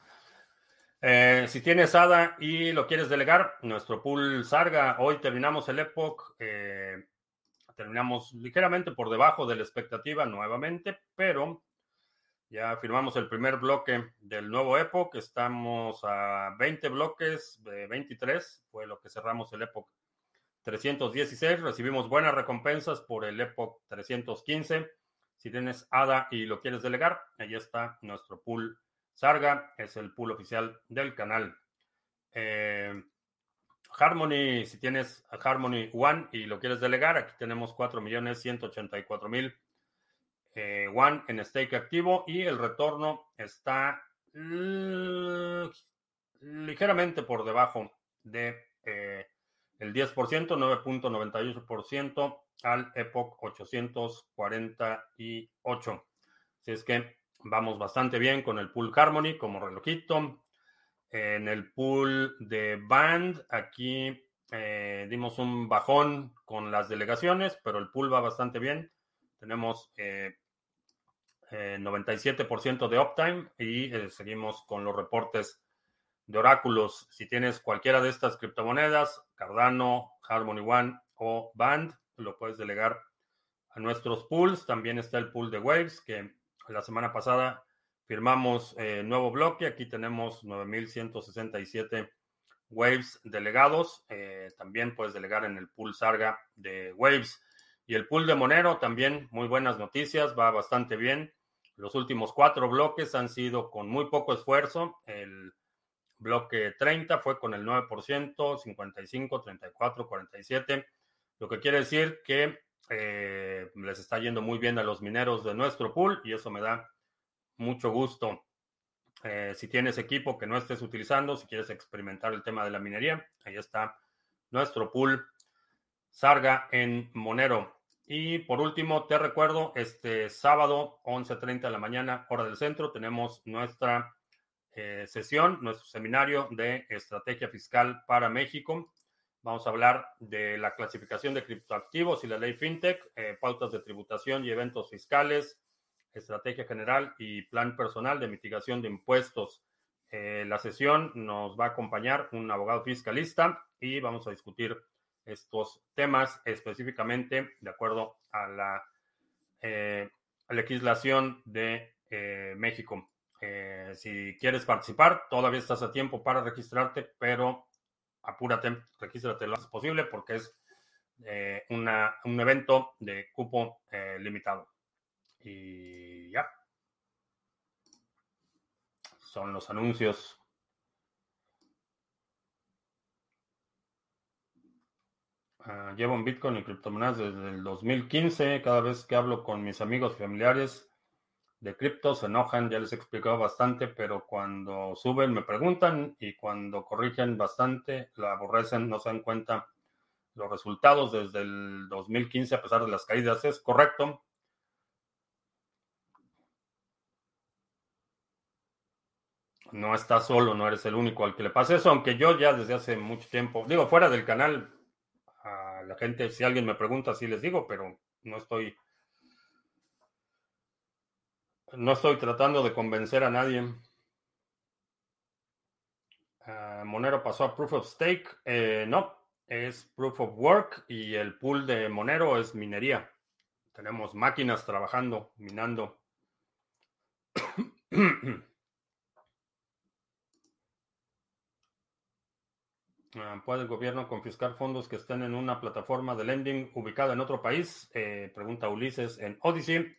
Eh, si tienes ADA y lo quieres delegar, nuestro pool Sarga, hoy terminamos el Epoch, eh, terminamos ligeramente por debajo de la expectativa nuevamente, pero ya firmamos el primer bloque del nuevo Epoch, estamos a 20 bloques de 23, fue lo que cerramos el Epoch 316, recibimos buenas recompensas por el Epoch 315 si tienes ADA y lo quieres delegar, ahí está nuestro pool Sarga, es el pool oficial del canal. Eh, Harmony, si tienes Harmony One y lo quieres delegar, aquí tenemos 4.184.000 eh, One en stake activo y el retorno está ligeramente por debajo de eh, el 10%, 9.98% al Epoch 848. Así es que vamos bastante bien con el pool Harmony como relojito. En el pool de Band, aquí eh, dimos un bajón con las delegaciones, pero el pool va bastante bien. Tenemos 97% eh, eh, de uptime y seguimos con los reportes de oráculos. Si tienes cualquiera de estas criptomonedas, Cardano, Harmony One o Band, lo puedes delegar a nuestros pools. También está el pool de Waves, que la semana pasada firmamos eh, nuevo bloque. Aquí tenemos 9.167 Waves delegados. Eh, también puedes delegar en el pool Sarga de Waves. Y el pool de Monero también, muy buenas noticias, va bastante bien. Los últimos cuatro bloques han sido con muy poco esfuerzo. El bloque 30 fue con el 9%, 55, 34, 47. Lo que quiere decir que eh, les está yendo muy bien a los mineros de nuestro pool y eso me da mucho gusto. Eh, si tienes equipo que no estés utilizando, si quieres experimentar el tema de la minería, ahí está nuestro pool Sarga en Monero. Y por último, te recuerdo, este sábado, 11.30 de la mañana, hora del centro, tenemos nuestra eh, sesión, nuestro seminario de estrategia fiscal para México. Vamos a hablar de la clasificación de criptoactivos y la ley FinTech, eh, pautas de tributación y eventos fiscales, estrategia general y plan personal de mitigación de impuestos. Eh, la sesión nos va a acompañar un abogado fiscalista y vamos a discutir estos temas específicamente de acuerdo a la eh, legislación de México. si quieres participar, todavía estás a tiempo para registrarte, pero apúrate, regístrate lo antes posible porque es eh, un evento de cupo eh, limitado. Y ya. Son los anuncios. Ah, llevo un Bitcoin y criptomonedas desde el 2015. Cada vez que hablo con mis amigos y familiares, de cripto se enojan, ya les he explicado bastante, pero cuando suben me preguntan y cuando corrigen bastante la aborrecen, no se dan cuenta los resultados desde el 2015 a pesar de las caídas. Es correcto. No estás solo, no eres el único al que le pasa eso, aunque yo ya desde hace mucho tiempo, digo, fuera del canal, a la gente, si alguien me pregunta, sí les digo, pero no estoy no estoy tratando de convencer a nadie. Ah, Monero pasó a Proof of Stake. Eh, no, es Proof of Work y el pool de Monero es minería. Tenemos máquinas trabajando, minando. ¿Puede el gobierno confiscar fondos que estén en una plataforma de lending ubicada en otro país? Eh, pregunta Ulises en Odyssey.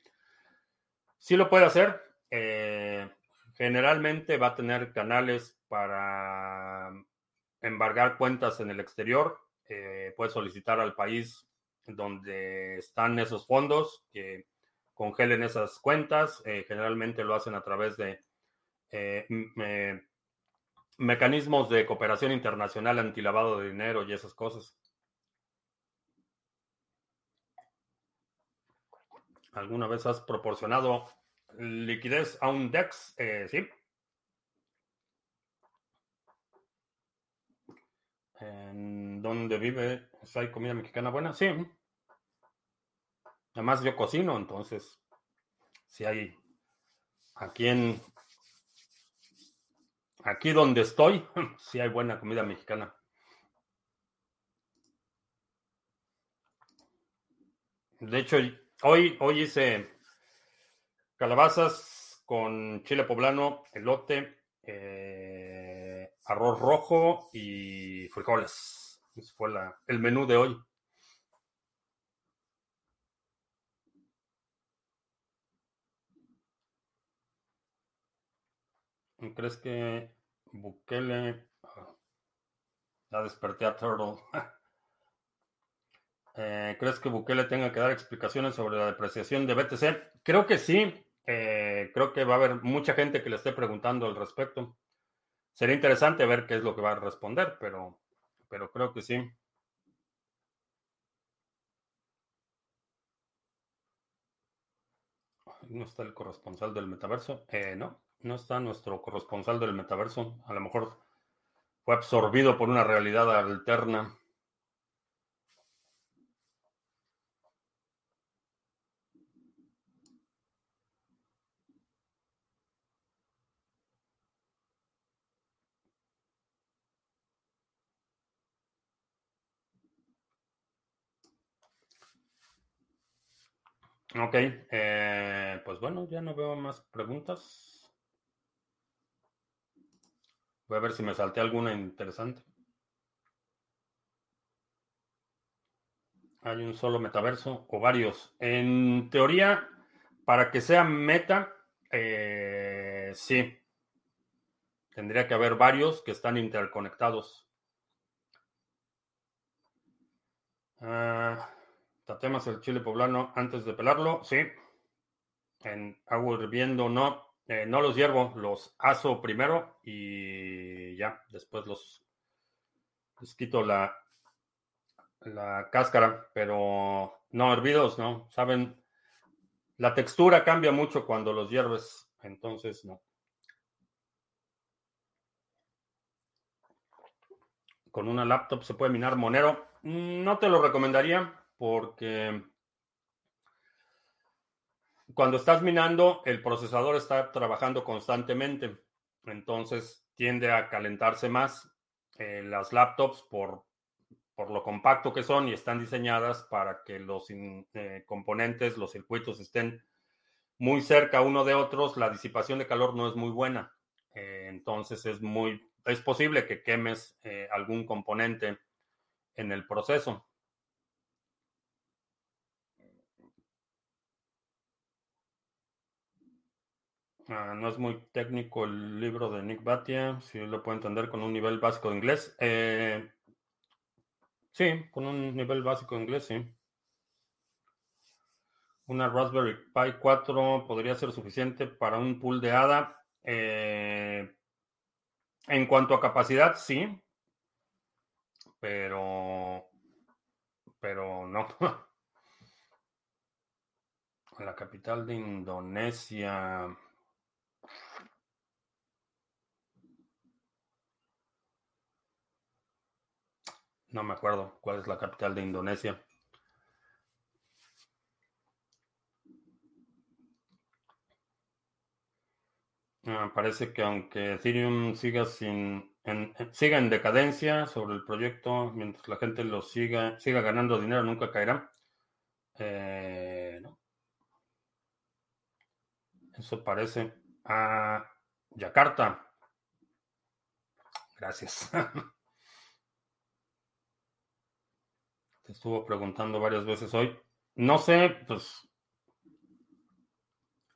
Sí lo puede hacer. Eh, generalmente va a tener canales para embargar cuentas en el exterior. Eh, puede solicitar al país donde están esos fondos, que congelen esas cuentas. Generalmente lo hacen a través de mecanismos de cooperación internacional antilavado de dinero y esas cosas. ¿Alguna vez has proporcionado liquidez a un DEX? Eh, sí. ¿En dónde vive? ¿Hay comida mexicana buena? Sí. Además yo cocino, entonces, si hay aquí en aquí donde estoy, si hay buena comida mexicana. De hecho, hoy, hoy hice calabazas con chile poblano, elote, eh, arroz rojo y frijoles. Ese fue el menú de hoy. ¿Crees que Bukele... Ah, ya desperté a Turtle. Eh, ¿Crees que Bukele tenga que dar explicaciones sobre la depreciación de BTC? Creo que sí. Eh, creo que va a haber mucha gente que le esté preguntando al respecto. Sería interesante ver qué es lo que va a responder, pero, pero creo que sí. ¿No está el corresponsal del metaverso? Eh, no. No está nuestro corresponsal del metaverso. A lo mejor fue absorbido por una realidad alterna. Ok, eh, pues bueno, ya no veo más preguntas. Voy a ver si me salté alguna interesante. Hay un solo metaverso o varios. En teoría, para que sea meta, eh, sí. Tendría que haber varios que están interconectados. Ah, tatemas el chile poblano antes de pelarlo, sí. En agua hirviendo no. Eh, no los hiervo, los aso primero y ya, después los quito la, la cáscara, pero no hervidos, no, saben, la textura cambia mucho cuando los hierves, entonces no. Con una laptop se puede minar Monero. No te lo recomendaría porque cuando estás minando, el procesador está trabajando constantemente, entonces tiende a calentarse más. Eh, las laptops, por, por, lo compacto que son y están diseñadas para que los eh, componentes, los circuitos estén muy cerca uno de otros, la disipación de calor no es muy buena. Eh, entonces es muy, es posible que quemes algún componente en el proceso. Ah, no es muy técnico el libro de Nick Batia, si lo puedo entender con un nivel básico de inglés. Eh, sí, con un nivel básico de inglés, sí. Una Raspberry Pi 4 podría ser suficiente para un pool de ADA. Eh, en cuanto a capacidad, sí. Pero. Pero no. La capital de Indonesia. No me acuerdo cuál es la capital de Indonesia. Ah, parece que aunque Ethereum siga sin en, siga en decadencia sobre el proyecto, mientras la gente lo siga, siga ganando dinero, nunca caerá. Eh. Eso parece a Yakarta. Gracias. estuvo preguntando varias veces hoy. No sé, pues,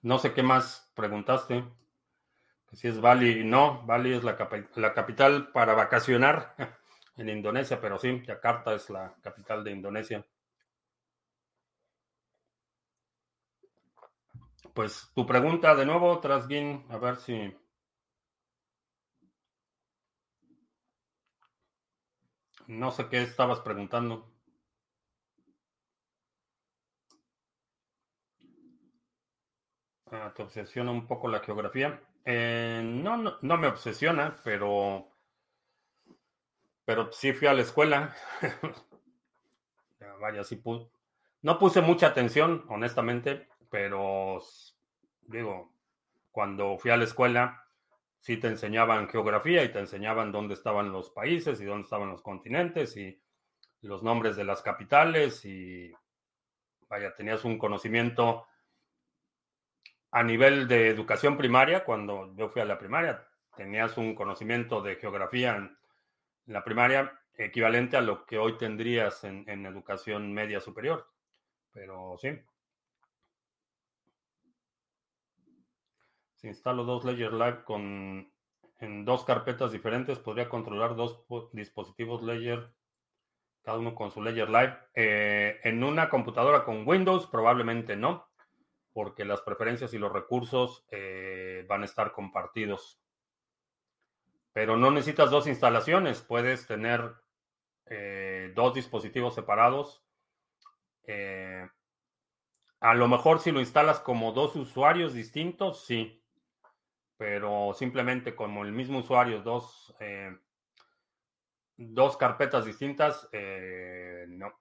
no sé qué más preguntaste. Que si es Bali, no, Bali es la, la capital para vacacionar en Indonesia, pero sí, Yakarta es la capital de Indonesia. Pues tu pregunta de nuevo, Trasgin, a ver si No sé qué estabas preguntando. Ah, ¿Te obsesiona un poco la geografía? Eh, no, no, me obsesiona, pero pero sí fui a la escuela. Vaya, sí No puse mucha atención, honestamente, pero digo, cuando fui a la escuela, sí te enseñaban geografía y te enseñaban dónde estaban los países y dónde estaban los continentes y los nombres de las capitales y vaya, tenías un conocimiento a nivel de educación primaria, cuando yo fui a la primaria, tenías un conocimiento de geografía en, la primaria equivalente a lo que hoy tendrías en, educación media superior. Pero sí. Si instalo dos Ledger Live con, en dos carpetas diferentes, podría controlar dos dispositivos Ledger, cada uno con su Ledger Live. Eh, en una computadora con Windows, probablemente no, porque las preferencias y los recursos eh, van a estar compartidos pero no necesitas dos instalaciones, puedes tener eh, dos dispositivos separados. Eh, a lo mejor si lo instalas como dos usuarios distintos, sí, pero simplemente como el mismo usuario, dos, dos carpetas distintas, no.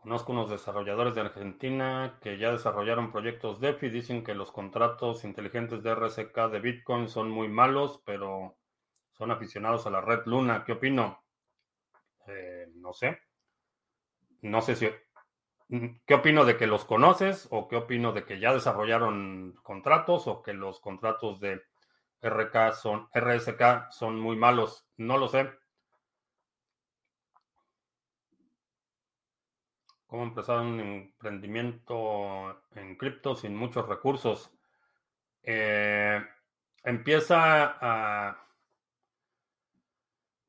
Conozco unos desarrolladores de Argentina que ya desarrollaron proyectos DeFi. Dicen que los contratos inteligentes de RSK de Bitcoin son muy malos, pero son aficionados a la red Luna. ¿Qué opino? Eh, no sé. No sé si... ¿Qué opino de que los conoces o qué opino de que ya desarrollaron contratos o que los contratos de RK son, RSK son muy malos? No lo sé. Cómo empezar un emprendimiento en cripto sin muchos recursos. Eh, empieza a...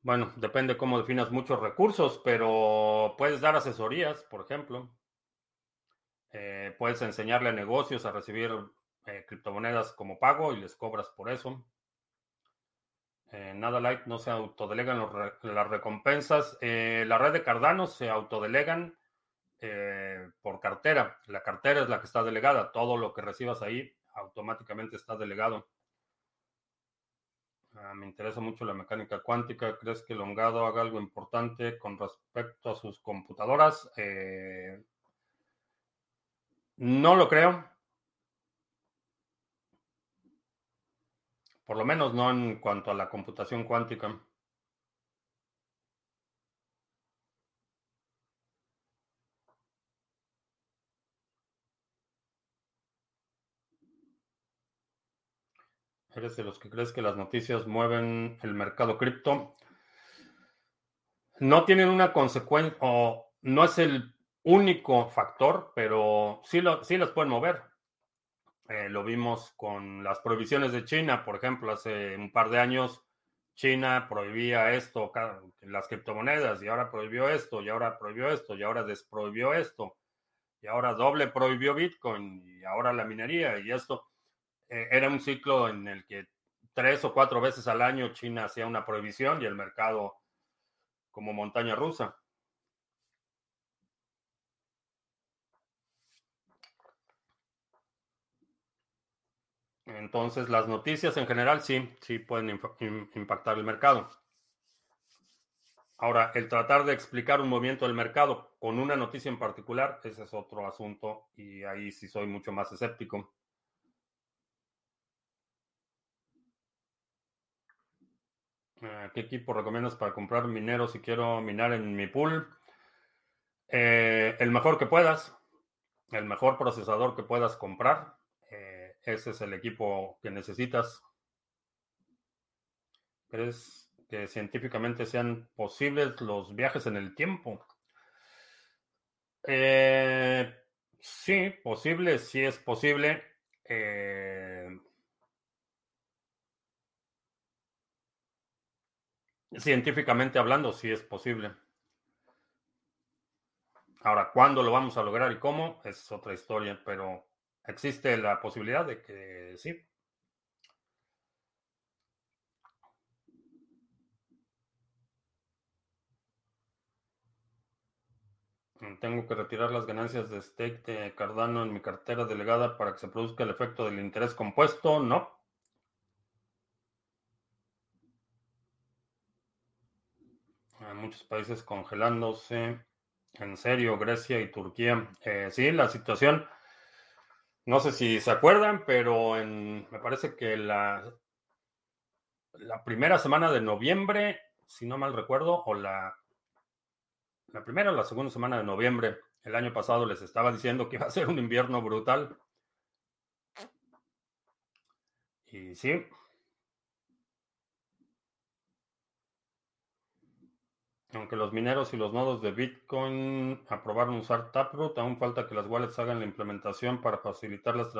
Bueno, depende cómo definas muchos recursos, pero puedes dar asesorías, por ejemplo. Eh, puedes enseñarle a negocios a recibir eh, criptomonedas como pago y les cobras por eso. nada like, no se autodelegan las recompensas. la red de Cardano se autodelegan eh, por cartera. La cartera es la que está delegada. Todo lo que recibas ahí automáticamente está delegado. Ah, me interesa mucho la mecánica cuántica. ¿Crees que Longado haga algo importante con respecto a sus computadoras? Eh, no lo creo. Por lo menos no en cuanto a la computación cuántica. ¿Eres de los que crees que las noticias mueven el mercado cripto? No tienen una consecuencia o no es el único factor, pero sí, lo, sí las pueden mover. Eh, lo vimos con las prohibiciones de China, por ejemplo, hace un par de años China prohibía esto, las criptomonedas, y ahora prohibió esto, y ahora prohibió esto, y ahora desprohibió esto, y ahora doble prohibió Bitcoin, y ahora la minería, y esto. Eh, era un ciclo en el que tres o cuatro veces al año China hacía una prohibición y el mercado como montaña rusa. Entonces, las noticias en general sí, sí pueden impactar el mercado. Ahora, el tratar de explicar un movimiento del mercado con una noticia en particular, ese es otro asunto y ahí sí soy mucho más escéptico. ¿Qué equipo recomiendas para comprar minero si quiero minar en mi pool? Eh, el mejor que puedas, el mejor procesador que puedas comprar. Eh, ese es el equipo que necesitas. ¿Crees que científicamente sean posibles los viajes en el tiempo? Eh, sí, posible, sí es posible. Científicamente hablando, sí es posible. Ahora, ¿cuándo lo vamos a lograr y cómo? Es otra historia, pero existe la posibilidad de que sí. Tengo que retirar las ganancias de stake de Cardano en mi cartera delegada para que se produzca el efecto del interés compuesto. No. Hay muchos países congelándose. En serio, Grecia y Turquía. Eh, sí, la situación, no sé si se acuerdan, pero me parece que la, la primera semana de noviembre, si no mal recuerdo, o la, la primera o la segunda semana de noviembre, el año pasado les estaba diciendo que iba a ser un invierno brutal. Y sí, Aunque los mineros y los nodos de Bitcoin aprobaron usar Taproot, aún falta que las wallets hagan la implementación para facilitar las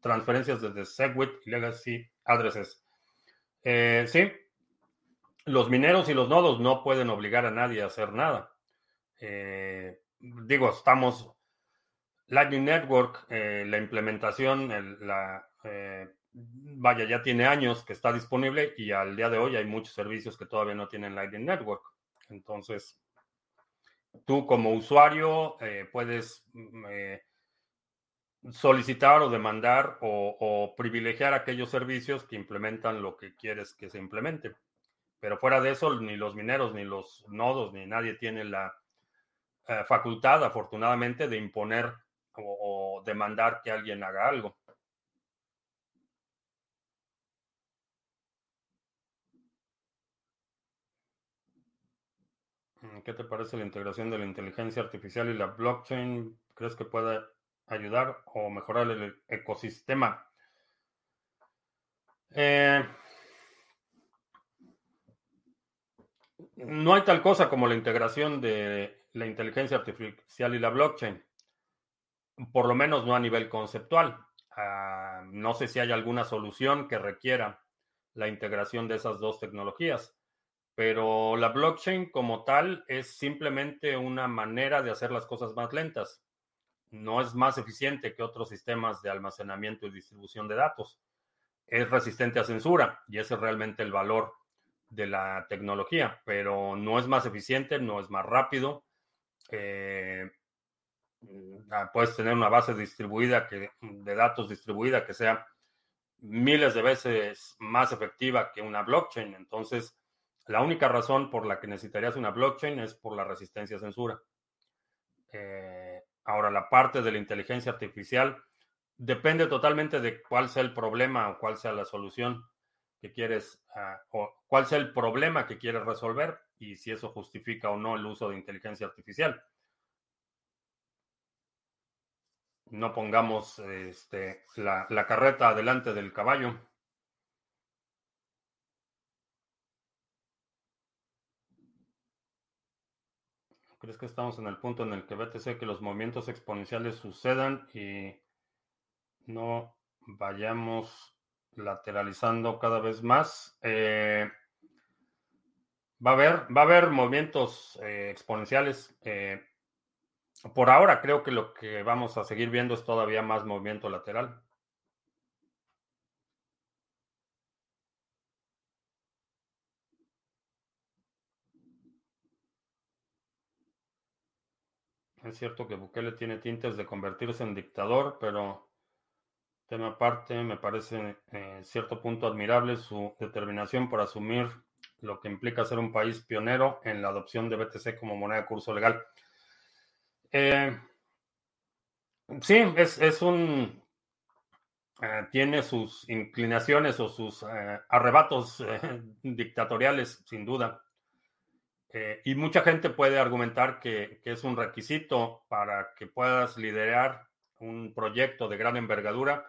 transferencias desde Segwit y Legacy Addresses. Eh, sí, los mineros y los nodos no pueden obligar a nadie a hacer nada. Eh, digo, estamos. Lightning Network, eh, la implementación, la, vaya, ya tiene años que está disponible y al día de hoy hay muchos servicios que todavía no tienen Lightning Network. Entonces, tú como usuario eh, puedes mm, eh, solicitar o demandar o, privilegiar aquellos servicios que implementan lo que quieres que se implemente. Pero fuera de eso, ni los mineros, ni los nodos, ni nadie tiene la eh, facultad, afortunadamente, de imponer o demandar que alguien haga algo. ¿Qué te parece la integración de la inteligencia artificial y la blockchain? ¿Crees que puede ayudar o mejorar el ecosistema? Eh, no hay tal cosa como la integración de la inteligencia artificial y la blockchain, por lo menos no a nivel conceptual. Ah, no sé si hay alguna solución que requiera la integración de esas dos tecnologías. Pero la blockchain como tal es simplemente una manera de hacer las cosas más lentas. No es más eficiente que otros sistemas de almacenamiento y distribución de datos. Es resistente a censura y ese es realmente el valor de la tecnología, pero no es más eficiente, no es más rápido. Eh, ah, puedes tener una base distribuida que, de datos distribuida que sea miles de veces más efectiva que una blockchain. Entonces, la única razón por la que necesitarías una blockchain es por la resistencia a censura. Eh, ahora, la parte de la inteligencia artificial depende totalmente de cuál sea el problema o cuál sea la solución que quieres, ah, o cuál sea el problema que quieres resolver y si eso justifica o no el uso de inteligencia artificial. No pongamos este, la, la carreta delante del caballo. ¿Crees que estamos en el punto en el que BTC que los movimientos exponenciales sucedan y no vayamos lateralizando cada vez más? Eh, va, a haber, va a haber movimientos eh, exponenciales. Eh, por ahora creo que lo que vamos a seguir viendo es todavía más movimiento lateral. Es cierto que Bukele tiene tintes de convertirse en dictador, pero tema aparte, me parece en eh, cierto punto admirable su determinación por asumir lo que implica ser un país pionero en la adopción de BTC como moneda de curso legal. Eh, sí, es, un... Eh, tiene sus inclinaciones o sus arrebatos dictatoriales, sin duda. Eh, y mucha gente puede argumentar que, es un requisito para que puedas liderar un proyecto de gran envergadura.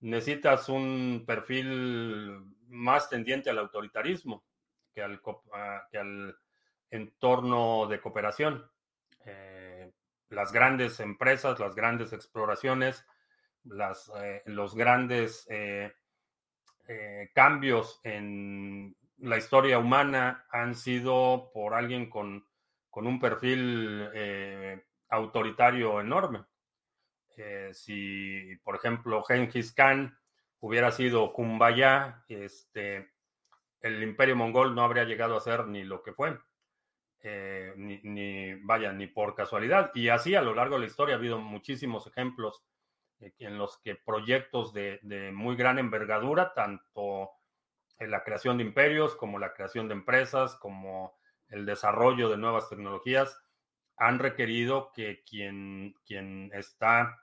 Necesitas un perfil más tendiente al autoritarismo que al, ah, que al entorno de cooperación. Eh, las grandes empresas, las grandes exploraciones, las, eh, los grandes cambios en la historia humana han sido por alguien con, un perfil eh, autoritario enorme. Eh, si, por ejemplo, Genghis Khan hubiera sido Kumbaya, este, el imperio mongol no habría llegado a ser ni lo que fue. Eh, ni, vaya, ni por casualidad. Y así a lo largo de la historia ha habido muchísimos ejemplos en los que proyectos de, de, muy gran envergadura, tanto la creación de imperios como la creación de empresas, como el desarrollo de nuevas tecnologías, han requerido que quien, quien está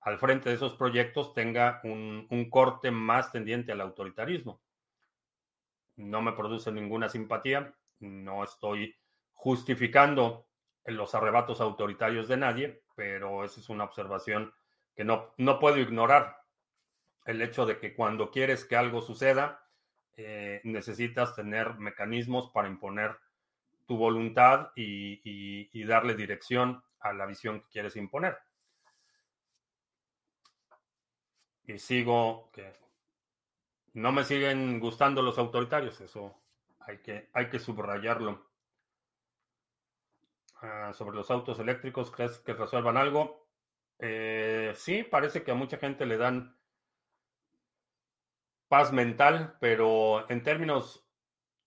al frente de esos proyectos tenga un, corte más tendiente al autoritarismo. No me produce ninguna simpatía, no estoy justificando los arrebatos autoritarios de nadie, pero esa es una observación que no, no puedo ignorar. El hecho de que cuando quieres que algo suceda, eh, necesitas tener mecanismos para imponer tu voluntad y darle dirección a la visión que quieres imponer. y sigo que no me siguen gustando los autoritarios, eso hay que, hay que subrayarlo. Ah, sobre los autos eléctricos, ¿crees que resuelvan algo? Eh, sí, parece que a mucha gente le dan paz mental, pero en términos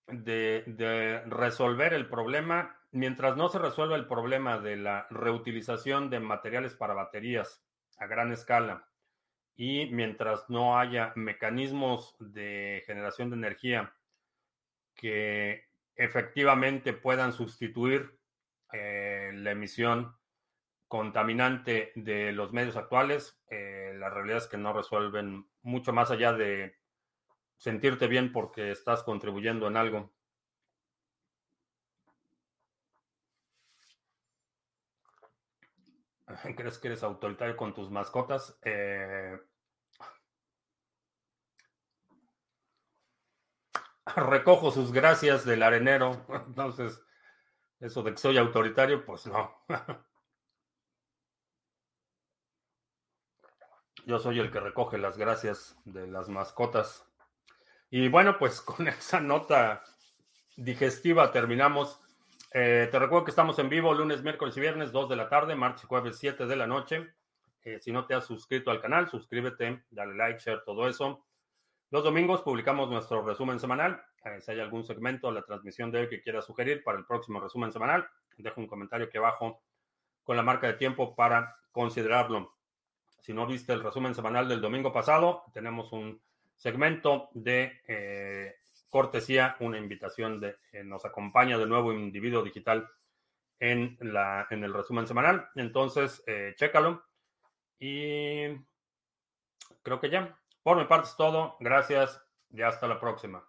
de, resolver el problema, mientras no se resuelva el problema de la reutilización de materiales para baterías a gran escala y mientras no haya mecanismos de generación de energía que efectivamente puedan sustituir eh, la emisión contaminante de los medios actuales, eh, la realidad es que no resuelven mucho más allá de sentirte bien porque estás contribuyendo en algo. ¿Crees que eres autoritario con tus mascotas? Eh, recojo sus gracias del arenero. Entonces, eso de que soy autoritario, pues no. Yo soy el que recoge las gracias de las mascotas. Y bueno, pues con esa nota digestiva terminamos. Eh, te recuerdo que estamos en vivo lunes, miércoles y viernes, 2 de la tarde, martes y jueves, 7 de la noche. Eh, si no te has suscrito al canal, suscríbete, dale like, share, todo eso. Los domingos publicamos nuestro resumen semanal. Eh, si hay algún segmento de la transmisión de hoy que quieras sugerir para el próximo resumen semanal, deja un comentario aquí abajo con la marca de tiempo para considerarlo. Si no viste el resumen semanal del domingo pasado, tenemos un segmento de cortesía, una invitación de eh, nos acompaña de nuevo individuo digital en, la, en el resumen semanal. Entonces, eh, chécalo. Y creo que ya. Por mi parte es todo. Gracias y hasta la próxima.